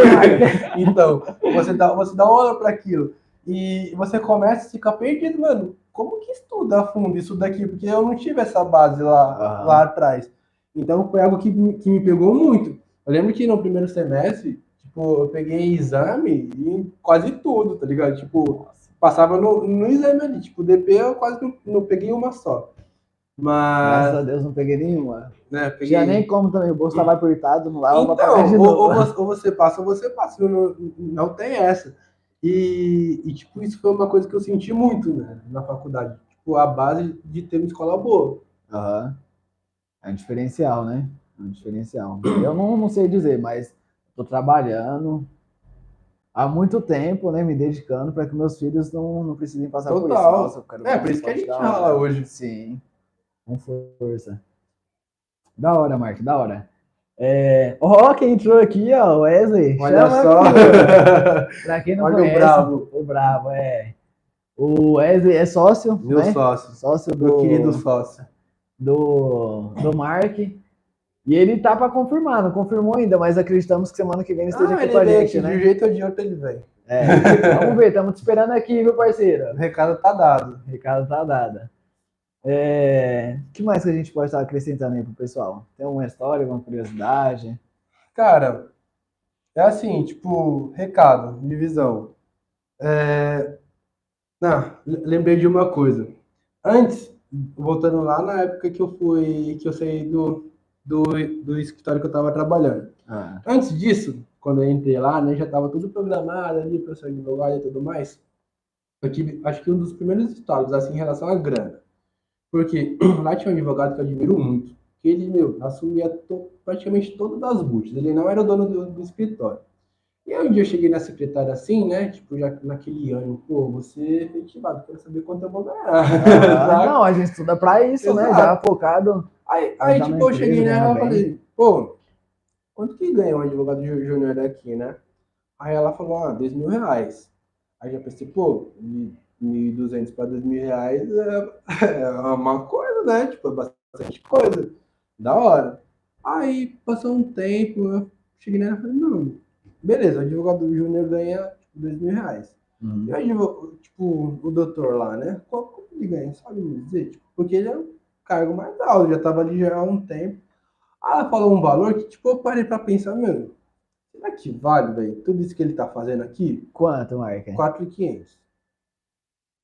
então, você dá, você dá uma hora para aquilo. E você começa a ficar perdido, mano. Como que estuda a fundo isso daqui? Porque eu não tive essa base lá, Aham. lá atrás. Então foi algo que, me- que me pegou muito. Eu lembro que no primeiro semestre, tipo, eu peguei exame em quase tudo, tá ligado? Tipo, passava no, no exame ali. Tipo, DP eu quase não, não peguei uma só. Graças a Mas, Deus não peguei nenhuma. né, peguei... Tinha nem como também, o bolso tava apertado, não pra Então, ou, novo. ou você, ou você passa ou você passa, não, não tem essa. E, e, tipo, isso foi uma coisa que eu senti muito né, na faculdade. Tipo, a base de ter uma escola boa. Aham. É um diferencial, né? É um diferencial. Eu não, não sei dizer, mas tô trabalhando há muito tempo, né? Me dedicando para que meus filhos não, não precisem passar por isso. Total. Nossa, É, por isso que a gente rala hoje. Sim. Com força. Da hora, Mark, da hora. É... Ó, quem entrou aqui, ó, o Wesley. Olha Chama só. aqui. Pra quem não Olha o conhece, bravo. o bravo, é. O Wesley é sócio, Meu né? sócio. Sócio do Meu querido sócio. do, do Mark. E ele tá para confirmar, não confirmou ainda, mas acreditamos que semana que vem ele esteja Ah, aqui ele com a gente, aqui, né? de um jeito ou de outro ele vem. É, vamos ver, estamos te esperando aqui, viu, parceiro? O recado tá dado. O recado tá dado. É, o que mais que a gente pode estar acrescentando aí pro pessoal? Tem alguma história, alguma curiosidade? Cara, é assim, tipo, recado, divisão. É... Não, le- lembrei de uma coisa. Antes, voltando lá na época que eu fui, que eu saí do, do, do escritório que eu tava trabalhando. Ah, Antes disso, quando eu entrei lá, né, já tava tudo programado ali para ser advogado e tudo mais. Eu tive, acho que um dos primeiros estados, assim, em relação à grana. Porque lá tinha um advogado que eu admiro muito. Que ele, meu, assumia to- praticamente todas as buchas. Ele não era o dono do, do escritório. E aí um dia eu cheguei na secretária assim, né? Tipo, já naquele ano, pô, você é efetivado, quero saber quanto eu vou ganhar. Ah, não, a gente estuda pra isso, né? Exato. Já focado. Aí, aí tipo, eu cheguei nela ganha e falei, pô, quanto que ganha um advogado jú- júnior daqui, né? Aí ela falou, ah, dois mil reais. Aí já pensei, pô, 1.200 para dois mil reais é, é uma coisa, né? Tipo, é bastante coisa. Da hora. Aí passou um tempo, eu cheguei nela e falei, não, beleza, o advogado júnior ganha tipo, dois mil reais. Hum. E o- tipo, o doutor lá, né? Qual quanto ele ganha? Sabe me dizer? Tipo, porque ele é um cargo mais alto, já tava ali já há um tempo. Aí ela falou um valor que, tipo, eu parei pra pensar, meu, será que vale, velho? Tudo isso que ele tá fazendo aqui? Quanto, Mark? 4.500.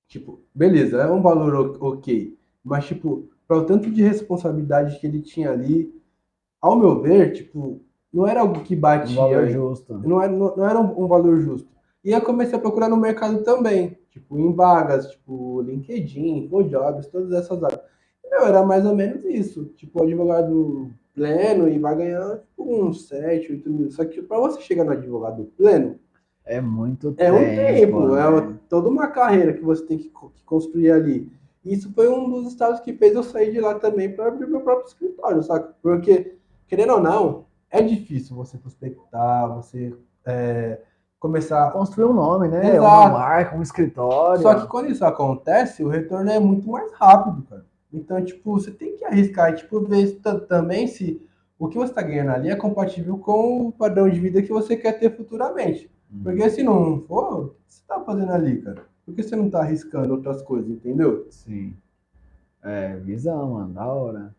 Tipo, beleza, é um valor ok. Mas, tipo, para o tanto de responsabilidade que ele tinha ali, ao meu ver, tipo, não era algo que Um batia. valor justo. Não era, não, não era um, um valor justo. E eu comecei a procurar no mercado também, tipo, em vagas, tipo, LinkedIn, Jobs, todas essas áreas. Era mais ou menos isso. Tipo, o advogado pleno e vai ganhar tipo, uns 7, 8 mil. Só que para você chegar no advogado pleno, É muito é um tempo. tempo, é né? uma- toda uma carreira que você tem que, co- que construir ali. Isso foi um dos estados que fez eu sair de lá também para abrir meu próprio escritório, saca? Porque, querendo ou não, é difícil você prospectar, você é, começar. Construir um nome, né? Exato. Uma marca, um escritório. Só que quando isso acontece, o retorno é muito mais rápido, cara. Então, tipo, você tem que arriscar e, tipo, ver também se o que você está ganhando ali é compatível com o padrão de vida que você quer ter futuramente. Porque se não for, o que você tá fazendo ali, cara? Por que você não tá arriscando outras coisas, entendeu? Sim. É, visão, mano, da hora.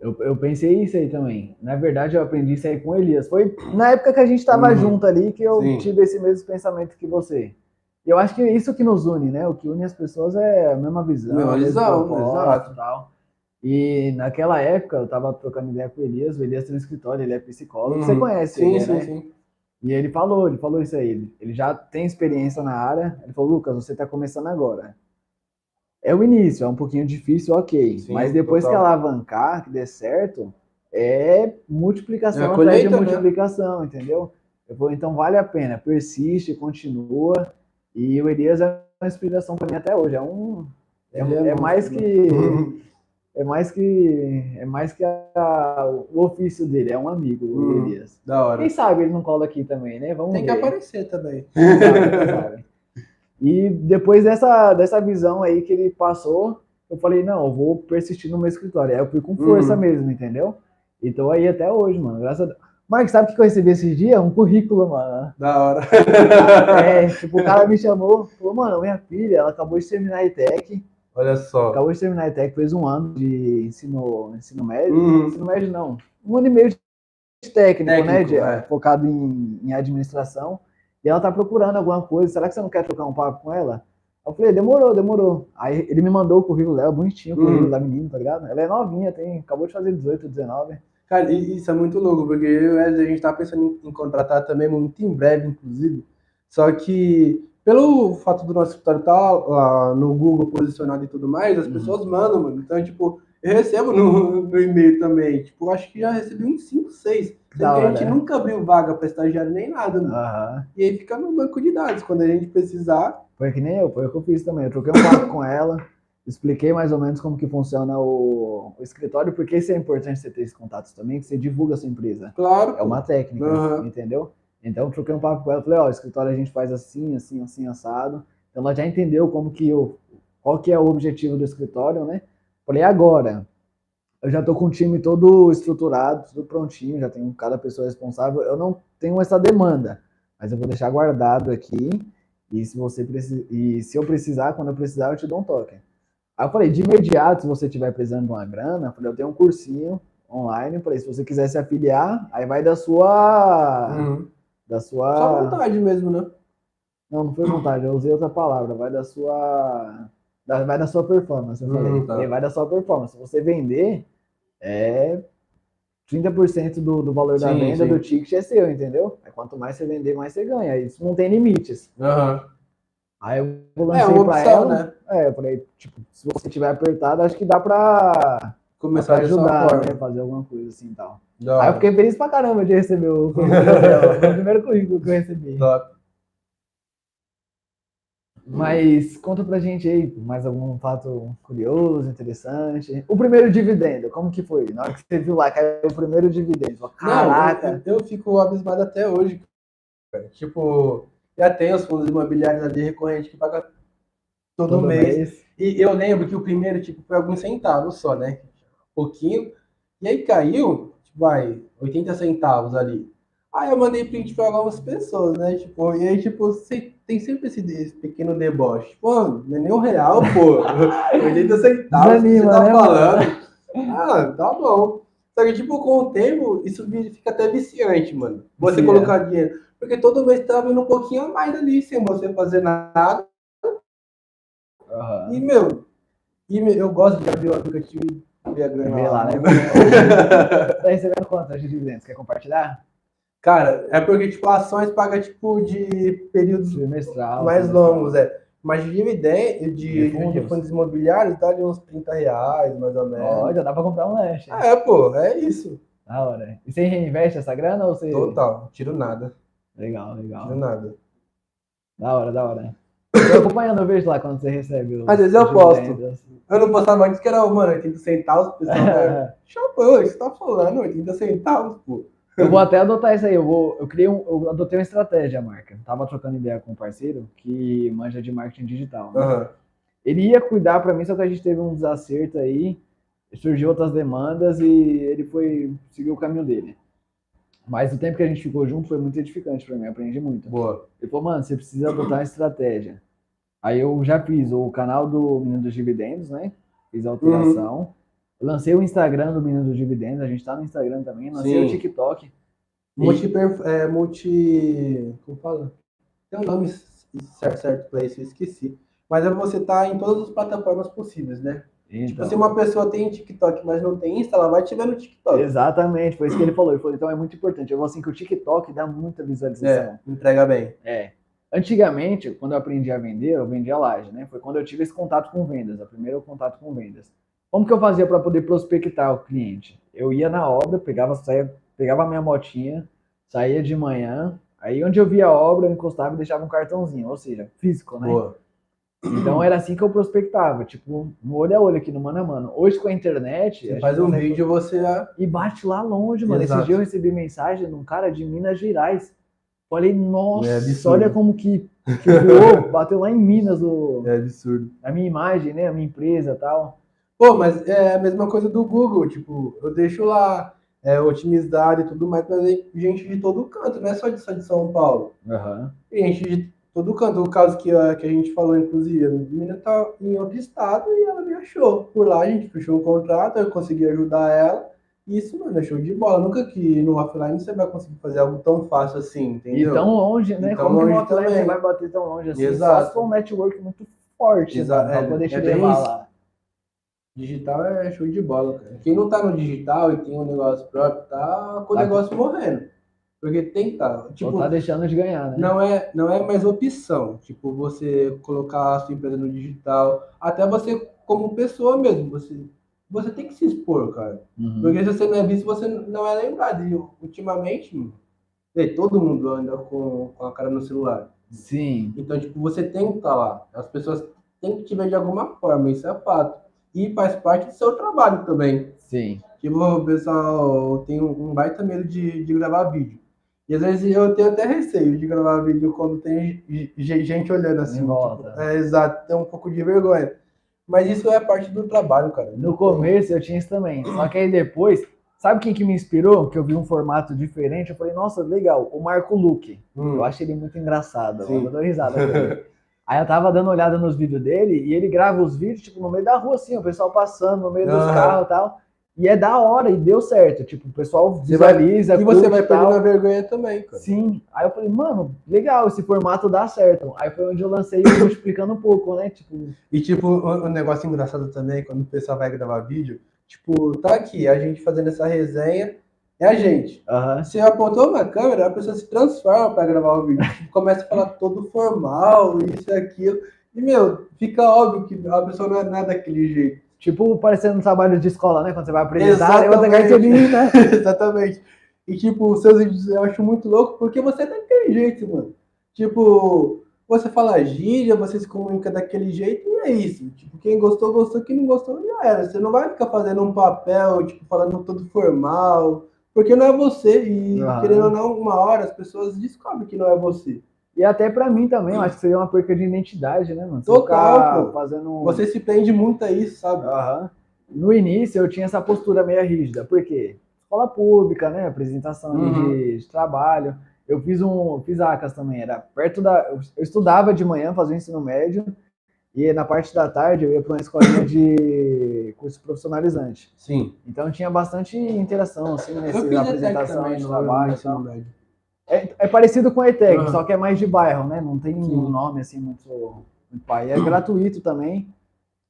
Eu, eu pensei isso aí também. Na verdade, eu aprendi isso aí com o Elias. Foi na época que a gente estava uhum. junto ali que eu Sim. tive esse mesmo pensamento que você. Eu acho que é isso que nos une, né? O que une as pessoas é a mesma visão. Mesma visão, exato. Tal. E naquela época eu estava trocando ideia com o Elias, o Elias tem um escritório, ele é psicólogo, uhum. você conhece sim, ele, sim, né? Sim. E ele falou, ele falou isso aí, ele já tem experiência na área, ele falou, Lucas, você está começando agora. É o início, é um pouquinho difícil, ok. Sim, mas depois total. que alavancar, que der certo, é multiplicação é atrás de né? multiplicação, né? entendeu? Vou, então vale a pena, persiste, continua. E o Elias é uma inspiração para mim até hoje. É um. É, é, é mais que. é mais que é mais que a, o ofício dele, é um amigo, o hum, Elias. Da hora. Quem sabe ele não cola aqui também, né? Vamos Tem ver. que aparecer também. E depois dessa, dessa visão aí que ele passou, eu falei, não, eu vou persistir no meu escritório. Aí eu fui com força uhum. mesmo, entendeu? Então aí até hoje, mano. Graças a Deus. Marcos, sabe o que eu recebi esses dias? Um currículo, mano. Da hora. É, tipo, o cara me chamou, falou, mano, minha filha, ela acabou de terminar a ITEC. Olha só. Acabou de terminar a ITEC, fez um ano de ensino, ensino médio. Uhum. Ensino médio não. Um ano e meio de técnico, técnico né? De, é. Focado em, em administração. E ela tá procurando alguma coisa. Será que você não quer trocar um papo com ela? Eu falei, demorou, demorou. Aí ele me mandou o currículo dela, bonitinho, o currículo uhum. da menina, tá ligado? Ela é novinha, tem, acabou de fazer 18, 19. Cara, isso é muito louco, porque eu e a gente tá pensando em, em contratar também muito em breve, inclusive. Só que pelo fato do nosso escritório estar lá no Google posicionado e tudo mais, as uhum. pessoas mandam, mano. Então, tipo, eu recebo no, no e-mail também. Tipo, acho que já recebi uns 5, 6. Sendo a gente né? nunca abriu vaga para estagiário nem nada, mano. Uhum. E aí fica no banco de dados. Quando a gente precisar. Foi que nem eu, foi o que eu fiz também. Eu troquei um papo com ela, expliquei mais ou menos como que funciona o, o, escritório, porque isso é importante você ter esses contatos também, que você divulga a sua empresa. Claro. É uma técnica, uhum. entendeu? Então eu troquei um papo com ela, falei, ó, o escritório a gente faz assim, assim, assim, assado. Então ela já entendeu como que o, qual que é o objetivo do escritório, né? Falei, agora, eu já tô com o time todo estruturado, tudo prontinho, já tenho cada pessoa responsável. Eu não tenho essa demanda, mas eu vou deixar guardado aqui. E se você precisa, e se eu precisar, quando eu precisar, eu te dou um toque. Aí eu falei, de imediato, se você estiver precisando de uma grana, eu falei, eu tenho um cursinho online, falei, se você quiser se afiliar, aí vai da sua uhum da sua. Só vontade mesmo, né? Não, não foi vontade, eu usei outra palavra. Vai da sua. Da, vai da sua performance, eu falei. Hum, tá. Vai da sua performance. Se você vender, é 30% do, do valor sim, da venda sim. do ticket é seu, entendeu? É quanto mais você vender, mais você ganha. Isso não tem limites. Uhum. Aí eu lancei é pra opção, ela. Né? É, eu falei, tipo, se você tiver apertado, acho que dá pra começar a ajudar, né? Fazer alguma coisa assim e tal. Aí eu fiquei feliz pra caramba de receber o o primeiro currículo que eu recebi. Top. Mas conta pra gente aí mais algum fato curioso, interessante. O primeiro dividendo, como que foi? Na hora que você viu lá, caiu o primeiro dividendo. Caraca! Não, eu, eu, fico abismado até hoje. Cara. Tipo, já tem os fundos imobiliários ali recorrente que paga todo, todo mês. mês. E eu lembro que o primeiro, tipo, foi alguns centavos só, né? Pouquinho. E aí caiu, tipo, vai, 80 centavos ali. Aí eu mandei print para algumas pessoas, né? Tipo, e aí, tipo, você tem sempre esse, esse pequeno deboche. Pô, não é nem um real, pô. 80 centavos Desanima, você tá né, falando. Ah, tá bom. Só que, tipo, com o tempo, isso fica até viciante, mano. Você Sim, colocar é. dinheiro. Porque todo mês tá vindo um pouquinho a mais ali, sem você fazer nada. Uhum. E, meu, e eu gosto de abrir o aplicativo Ver a grana Ver lá, né? tá recebendo quantas de dividendos? Quer compartilhar? Cara, é porque, tipo, ações paga, tipo, de períodos Trimestral, mais longos, é. Mas de dividendo, de, de, fundos. de fundos imobiliários, dá ali uns 30 reais, mais ou menos. Ó, já dá pra comprar um lanche. É, pô, é isso. Da hora. E você reinveste essa grana ou você... Total, tiro nada. Legal, legal. Tiro nada. Da hora, da hora. Eu tô acompanhando, eu vejo lá quando você recebe Às vezes eu posto. Eu não postava antes que era, mano, 80 centavos. Pessoal, é. Chapão, você tá falando, 80 centavos, pô. Eu vou até adotar isso aí. Eu, vou, eu criei um, eu adotei uma estratégia, marca. Tava trocando ideia com um parceiro que manja de marketing digital. Né? Uhum. Ele ia cuidar para mim, só que a gente teve um desacerto aí, surgiu outras demandas e ele foi seguir o caminho dele. Mas o tempo que a gente ficou junto foi muito edificante para mim, aprendi muito. Boa. Ele falou, mano, você precisa adotar uma estratégia. Aí eu já fiz o canal do Menino dos Dividendos, né? Fiz a alteração. Uhum. Lancei o Instagram do Menino dos Dividendos, a gente tá no Instagram também, lancei Sim. o TikTok. Multi, é, multi. Como fala? Tem um nome certo, certo pra isso, eu esqueci. Mas é você tá em todas as plataformas possíveis, né? Então, Tipo, se uma pessoa tem TikTok, mas não tem Insta, ela vai te ver no TikTok. Exatamente, foi isso que ele falou. Ele falou, então é muito importante. Eu vou assim que o TikTok dá muita visualização. É, entrega bem. É. Antigamente, quando eu aprendi a vender, eu vendia laje, né? Foi quando eu tive esse contato com vendas, o primeiro contato com vendas. Como que eu fazia para poder prospectar o cliente? Eu ia na obra, pegava, saía, pegava a minha motinha, saía de manhã, aí onde eu via a obra, eu encostava e deixava um cartãozinho, ou seja, físico, né? Boa. Então era assim que eu prospectava, tipo, no olho a olho aqui, no mano a mano. Hoje com a internet. Você faz um vídeo, você já. e bate lá longe, mano. Exato. Esse dia eu recebi mensagem de um cara de Minas Gerais. Falei, nossa, É olha como que, que voou, bateu lá em Minas o, É absurdo. a minha imagem, né? A minha empresa e tal. Pô, mas é a mesma coisa do Google, tipo, eu deixo lá é, otimizado e tudo mais, mas é gente de todo canto, não é só de, só de São Paulo. Tem gente de todo canto. O caso que, a- que a gente falou, inclusive, a menina tá em outro estado e ela me achou. Por lá a gente fechou um contrato, eu consegui ajudar ela. E isso, mano, é show de bola. Nunca que no offline você vai conseguir fazer algo tão fácil assim, E entendeu? tão longe, né? E tão como que longe no offline também. você vai bater tão longe assim? Exato. Só se for um network muito forte, Exato, mano, pra é, poder te é levar isso. lá. Digital é show de bola, cara. Quem não tá no digital e tem um negócio próprio, tá com o Tá. negócio morrendo. Porque tem que tá. Tipo, tá deixando de ganhar, né? não é, não é mais opção. Tipo, você colocar a sua empresa no digital. Até você, como pessoa mesmo, você, você tem que se expor, cara. Uhum. Porque se você não é visto, você não é lembrado. E ultimamente, mano, todo mundo anda com, com a cara no celular. Sim. Então, tipo, você tem que estar lá. As pessoas têm que te ver de alguma forma, isso é fato. E faz parte do seu trabalho também. Sim. Tipo, o pessoal tem um um baita medo de, de gravar vídeo. E às vezes eu tenho até receio de gravar vídeo quando tem ge- ge- gente olhando assim. Em volta. tipo, é, exato, tem um pouco de vergonha. Mas isso é parte do trabalho, cara. No começo eu tinha isso também. Só que aí depois, sabe quem que me inspirou? Que eu vi um formato diferente. Eu falei, nossa, legal, o Marco Luque. Hum, Eu acho ele muito engraçado. Sim. Eu dou risada. Aí eu tava dando olhada nos vídeos dele e ele grava os vídeos, tipo, no meio da rua, assim, o pessoal passando no meio dos carros e tal. E é da hora, e deu certo. Tipo, o pessoal Você vai- visualiza, E você vai perdendo a vergonha também, cara. Sim. Aí eu falei, mano, legal, esse formato dá certo. Aí foi onde eu lancei o multiplicando um pouco, né? Tipo, E tipo, um um negócio engraçado também, quando o pessoal vai gravar vídeo, tipo, tá aqui, a gente fazendo essa resenha, é a gente. aham. Você apontou uma câmera, a pessoa se transforma para gravar o vídeo. Tipo, começa a falar todo formal, isso e aquilo. E, meu, fica óbvio que a pessoa não é nada daquele jeito. Tipo, parecendo um trabalho de escola, né? Quando você vai apresentar, eu vou Exatamente. carteirinha, né? Exatamente. E, tipo, seus vídeos eu acho muito louco porque você é daquele jeito, mano. Tipo, você fala gíria, você se comunica daquele jeito e é isso. Tipo, quem gostou, gostou, quem não gostou, já era. Você não vai ficar fazendo um papel, tipo, falando todo formal, porque não é você. E, Aham. querendo ou não, uma hora as pessoas descobrem que não é você. E até pra mim também, eu acho que seria uma perca de identidade, né, mano? Você Total, pô. fazendo um- Você se prende muito a isso, sabe? Aham. No início eu tinha essa postura meio rígida, por quê? Escola pública, né? Apresentação Uhum. de, de trabalho. Eu fiz um. Fiz ACAS também, era perto da. Eu estudava de manhã, fazia o ensino médio, e na parte da tarde eu ia para uma escolinha de curso profissionalizante. Sim. Então tinha bastante interação, assim, fiz ETEC apresentação também de no trabalho. no ensino médio. É, é parecido com a ETEC, Aham. só que é mais de bairro, né? Não tem Sim. um nome assim muito, muito pai. É gratuito também.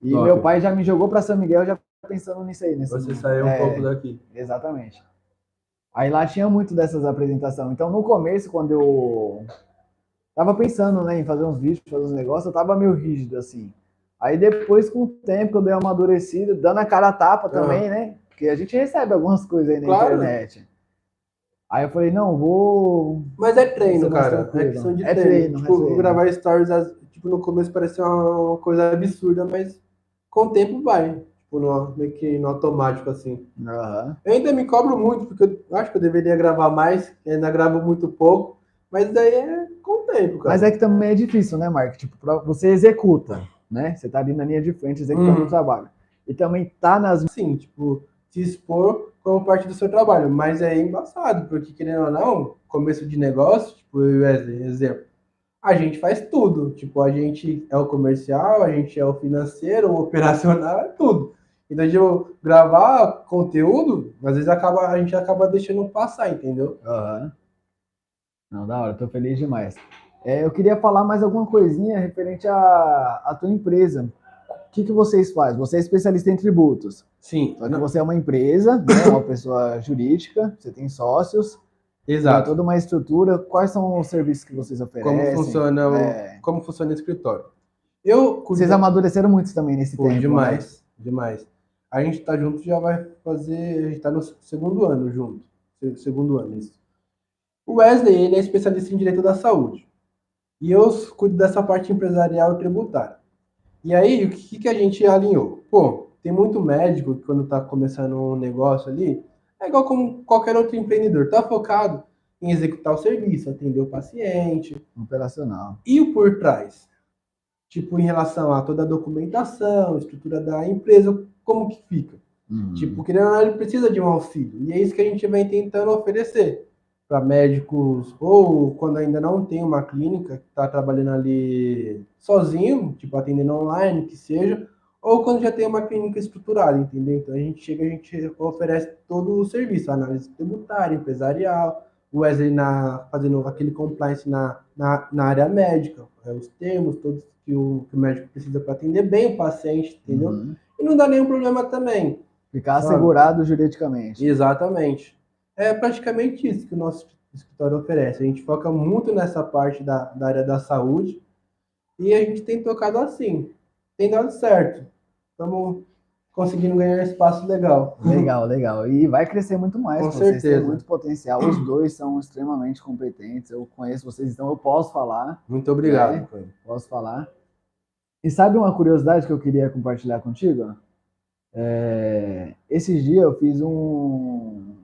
E Top. meu pai já me jogou para São Miguel já pensando nisso aí. Nesse Você saiu um é, pouco daqui. Exatamente. Aí lá tinha muito dessas apresentações. Então no começo, quando eu tava pensando né, em fazer uns vídeos, fazer uns negócios, eu tava meio rígido assim. Aí depois, com o tempo, eu dei uma amadurecida, dando a cara a tapa também, né? Porque a gente recebe algumas coisas aí na Claro. internet. Aí eu falei, não, vou. Mas é treino, é cara. É tranquilo. questão de É treino. treino, é Tipo, treino. gravar stories, tipo, no começo parecia uma coisa absurda, mas com o tempo vai. Tipo, no, meio que no automático, assim. Aham. Eu ainda me cobro muito, porque eu acho que eu deveria gravar mais, ainda gravo muito pouco, mas daí é com o tempo, cara. Mas é que também é difícil, né, Mark? Tipo, você executa, né? Você tá ali na linha de frente executando Uhum. o trabalho. E também tá nas. Sim, tipo, se expor como parte do seu trabalho, mas é embaçado, porque querendo ou não, começo de negócio, tipo, eu Wesley, exemplo, a gente faz tudo, tipo, a gente é o comercial, a gente é o financeiro, o operacional, é tudo. Então, tipo, gravar conteúdo, às vezes acaba, a gente acaba deixando passar, entendeu? Uhum. Não, da hora, tô feliz demais. É, eu queria falar mais alguma coisinha referente à, à tua empresa. O que, que vocês fazem? Você é especialista em tributos. Sim. Só que você é uma empresa, né, uma pessoa jurídica, você tem sócios. Exato. Tem toda uma estrutura. Quais são os serviços que vocês oferecem? Como funciona, o, é... como funciona o escritório? Eu Vocês amadureceram muito também nesse Pô, tempo. Demais, né? demais. A gente tá junto já vai fazer. A gente tá no segundo ano junto. Segundo ano, isso. O Wesley, ele é especialista em direito da saúde. E eu cuido dessa parte empresarial e tributária. E aí, o que, que a gente alinhou? Pô, tem muito médico que quando está começando um negócio ali, é igual como qualquer outro empreendedor, está focado em executar o serviço, atender o paciente. Operacional. E o por trás? Tipo, em relação a toda a documentação, estrutura da empresa, como que fica? Uhum. Tipo, querendo ou não, ele precisa de um auxílio. E é isso que a gente vem tentando oferecer para médicos, ou quando ainda não tem uma clínica, que está trabalhando ali sozinho, tipo atendendo online, que seja, ou quando já tem uma clínica estruturada, entendeu? Então a gente chega, a gente oferece todo o serviço, análise tributária, empresarial, o Wesley na, fazendo aquele compliance na, na, na área médica, é, os termos, todos que o, que o médico precisa para atender bem o paciente, entendeu? Uhum. E não dá nenhum problema também. Ficar assegurado juridicamente. Exatamente é praticamente isso que o nosso escritório oferece. A gente foca muito nessa parte da, da área da saúde e a gente tem tocado assim. Tem dado certo. Estamos conseguindo ganhar espaço legal. Legal, legal. E vai crescer muito mais. Com vocês certeza. Muito potencial. Os dois são extremamente competentes. Eu conheço vocês, então eu posso falar. Muito obrigado. Né? Posso falar. E sabe uma curiosidade que eu queria compartilhar contigo? É... Esses dias eu fiz um,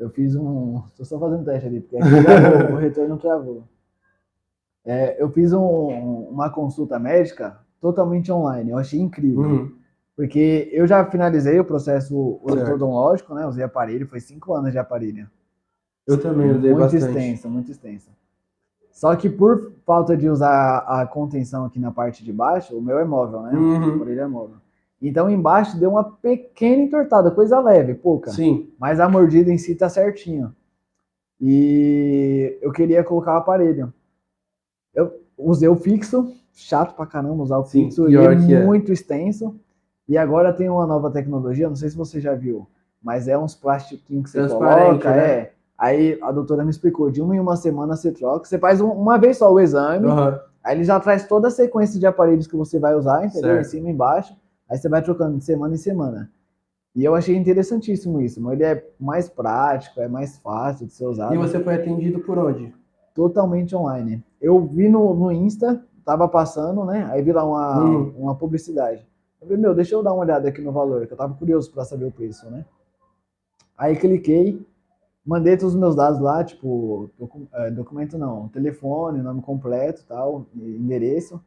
eu fiz um. Tô só fazendo teste ali, porque aqui o retorno travou. É, eu fiz um, uma consulta médica totalmente online. Eu achei incrível. Uhum. Porque eu já finalizei o processo odontológico, né? Usei aparelho, foi cinco anos de aparelho. Eu também usei muito bastante. Muito extensa, muito extensa. Só que por falta de usar a contenção aqui na parte de baixo, o meu é móvel, né? Uhum. O aparelho é móvel. Então embaixo deu uma pequena entortada, coisa leve, pouca. Sim. Mas a mordida em si tá certinho. E eu queria colocar o aparelho. Eu usei o fixo, chato pra caramba usar o Sim, fixo, e é, é muito extenso. E agora tem uma nova tecnologia, não sei se você já viu, mas é uns plastiquinhos que você coloca, né? é. Aí a doutora me explicou, de uma em uma semana você troca, você faz um, uma vez só o exame, uhum. aí ele já traz toda a sequência de aparelhos que você vai usar, entendeu? Certo. Em cima e embaixo. Aí você vai trocando de semana em semana. E eu achei interessantíssimo isso. Ele é mais prático, é mais fácil de ser usado. E você foi atendido por onde? Totalmente online. Eu vi no, no Insta, tava passando, né? Aí vi lá uma, hum. uma publicidade. Eu falei, meu, deixa eu dar uma olhada aqui no valor, que eu tava curioso para saber o preço, né? Aí cliquei, mandei todos os meus dados lá, tipo, é, documento não, telefone, nome completo, tal, endereço.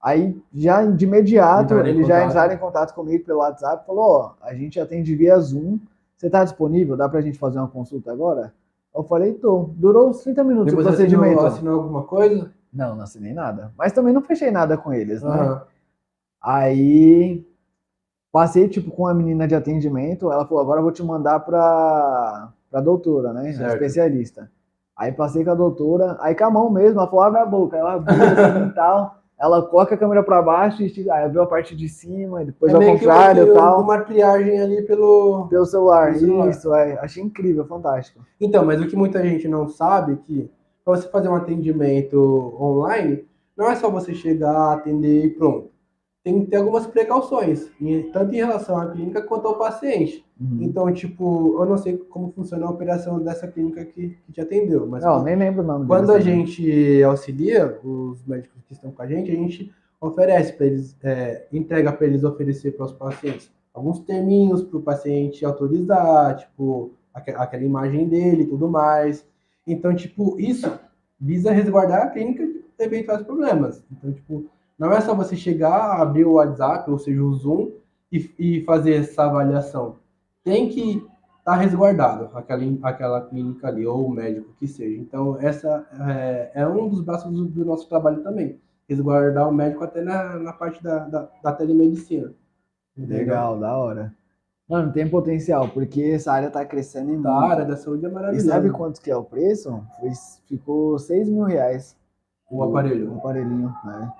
Aí, já de imediato, eles já entraram em contato comigo pelo WhatsApp e falou, ó, a gente atende via Zoom, você tá disponível? Dá pra gente fazer uma consulta agora? Eu falei, tô. Durou uns 30 minutos Depois o procedimento. Assinou, assinou alguma coisa? Não, não assinei nada. Mas também não fechei nada com eles, né? Uhum. Aí, passei, tipo, com a menina de atendimento, ela falou, agora eu vou te mandar pra, pra doutora, né? A especialista. Aí passei com a doutora, aí com a mão mesmo, ela falou, abre a boca. Ela abriu assim e tal ela coloca a câmera para baixo e aí viu a parte de cima, depois é ao contrário e tal. Uma triagem ali pelo, pelo celular. Pelo celular. Isso, é. Achei incrível, fantástico. Então, mas o que muita gente não sabe é que para você fazer um atendimento online, não é só você chegar, atender e pronto tem que ter algumas precauções, tanto em relação à clínica quanto ao paciente. Uhum. Então, tipo, eu não sei como funciona a operação dessa clínica que, que te atendeu, mas. Não, nem lembro o nome Quando a gente auxilia os médicos que estão com a gente, a gente oferece para eles, é, entrega para eles oferecer para os pacientes alguns terminhos para o paciente autorizar, tipo, aquela imagem dele e tudo mais. Então, tipo, isso visa resguardar a clínica de eventuais problemas. Então, tipo, não é só você chegar, abrir o WhatsApp, ou seja, o Zoom, e, e fazer essa avaliação. Tem que estar tá resguardado aquela, aquela clínica ali, ou o médico que seja. Então, essa é, é um dos braços do, do, nosso trabalho também. Resguardar o médico até na, na parte da, da, da telemedicina. entendeu? Legal, da hora. Mano, tem potencial, porque essa área tá crescendo muito. área da saúde é E maravilhoso. sabe quanto que é o preço? Ficou 6 mil reais. O aparelho. O aparelhinho, né?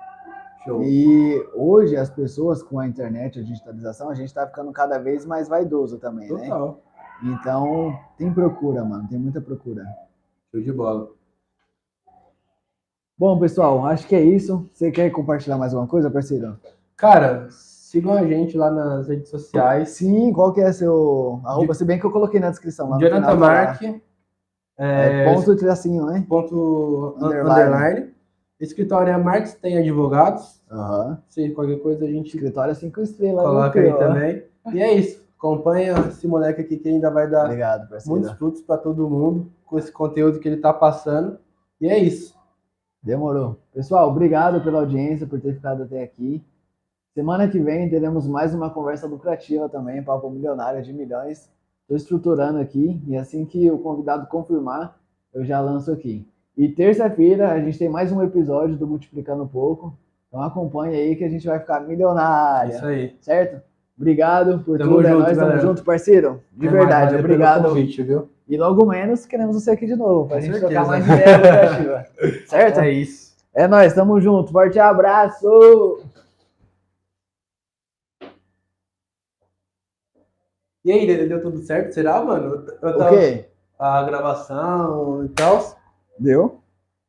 Show. E hoje as pessoas com a internet, a digitalização, a gente tá ficando cada vez mais vaidoso também, né? Total. Então, tem procura, mano, tem muita procura. Show de bola. Bom, pessoal, acho que é isso. Você quer compartilhar mais alguma coisa, parceiro? Cara, sigam a gente lá nas redes sociais. Sim, qual que é seu arroba? Se bem que eu coloquei na descrição lá Jonathan. Mark. É, É, ponto tracinho, né? ponto Underline. underline. Escritório é Marques tem advogados. Aham. Se qualquer coisa a gente Escritório 5 estrelas. coloca aí também. E é isso. Acompanha esse moleque aqui que ainda vai dar Obrigado, muitos frutos para todo mundo com esse conteúdo que ele tá passando. E é isso. Demorou. Pessoal, obrigado pela audiência, por ter ficado até aqui. Semana que vem teremos mais uma conversa lucrativa também, papo milionário de milhões. Estou estruturando aqui e assim que o convidado confirmar, eu já lanço aqui. E terça-feira a gente tem mais um episódio do Multiplicando um Pouco. Então acompanhe aí que a gente vai ficar É milionário, isso aí. certo? Obrigado por Tamo tudo, é junto, nóis, tamo junto, parceiro. De mais, verdade, pelo obrigado. convite, viu? E logo menos queremos você aqui de novo, pra Com gente certeza. trocar mais ideia certo? É isso. É nóis, tamo junto. Forte abraço! E aí, deu tudo certo? Será, mano? Eu O tava- quê? A gravação e tal. Deu?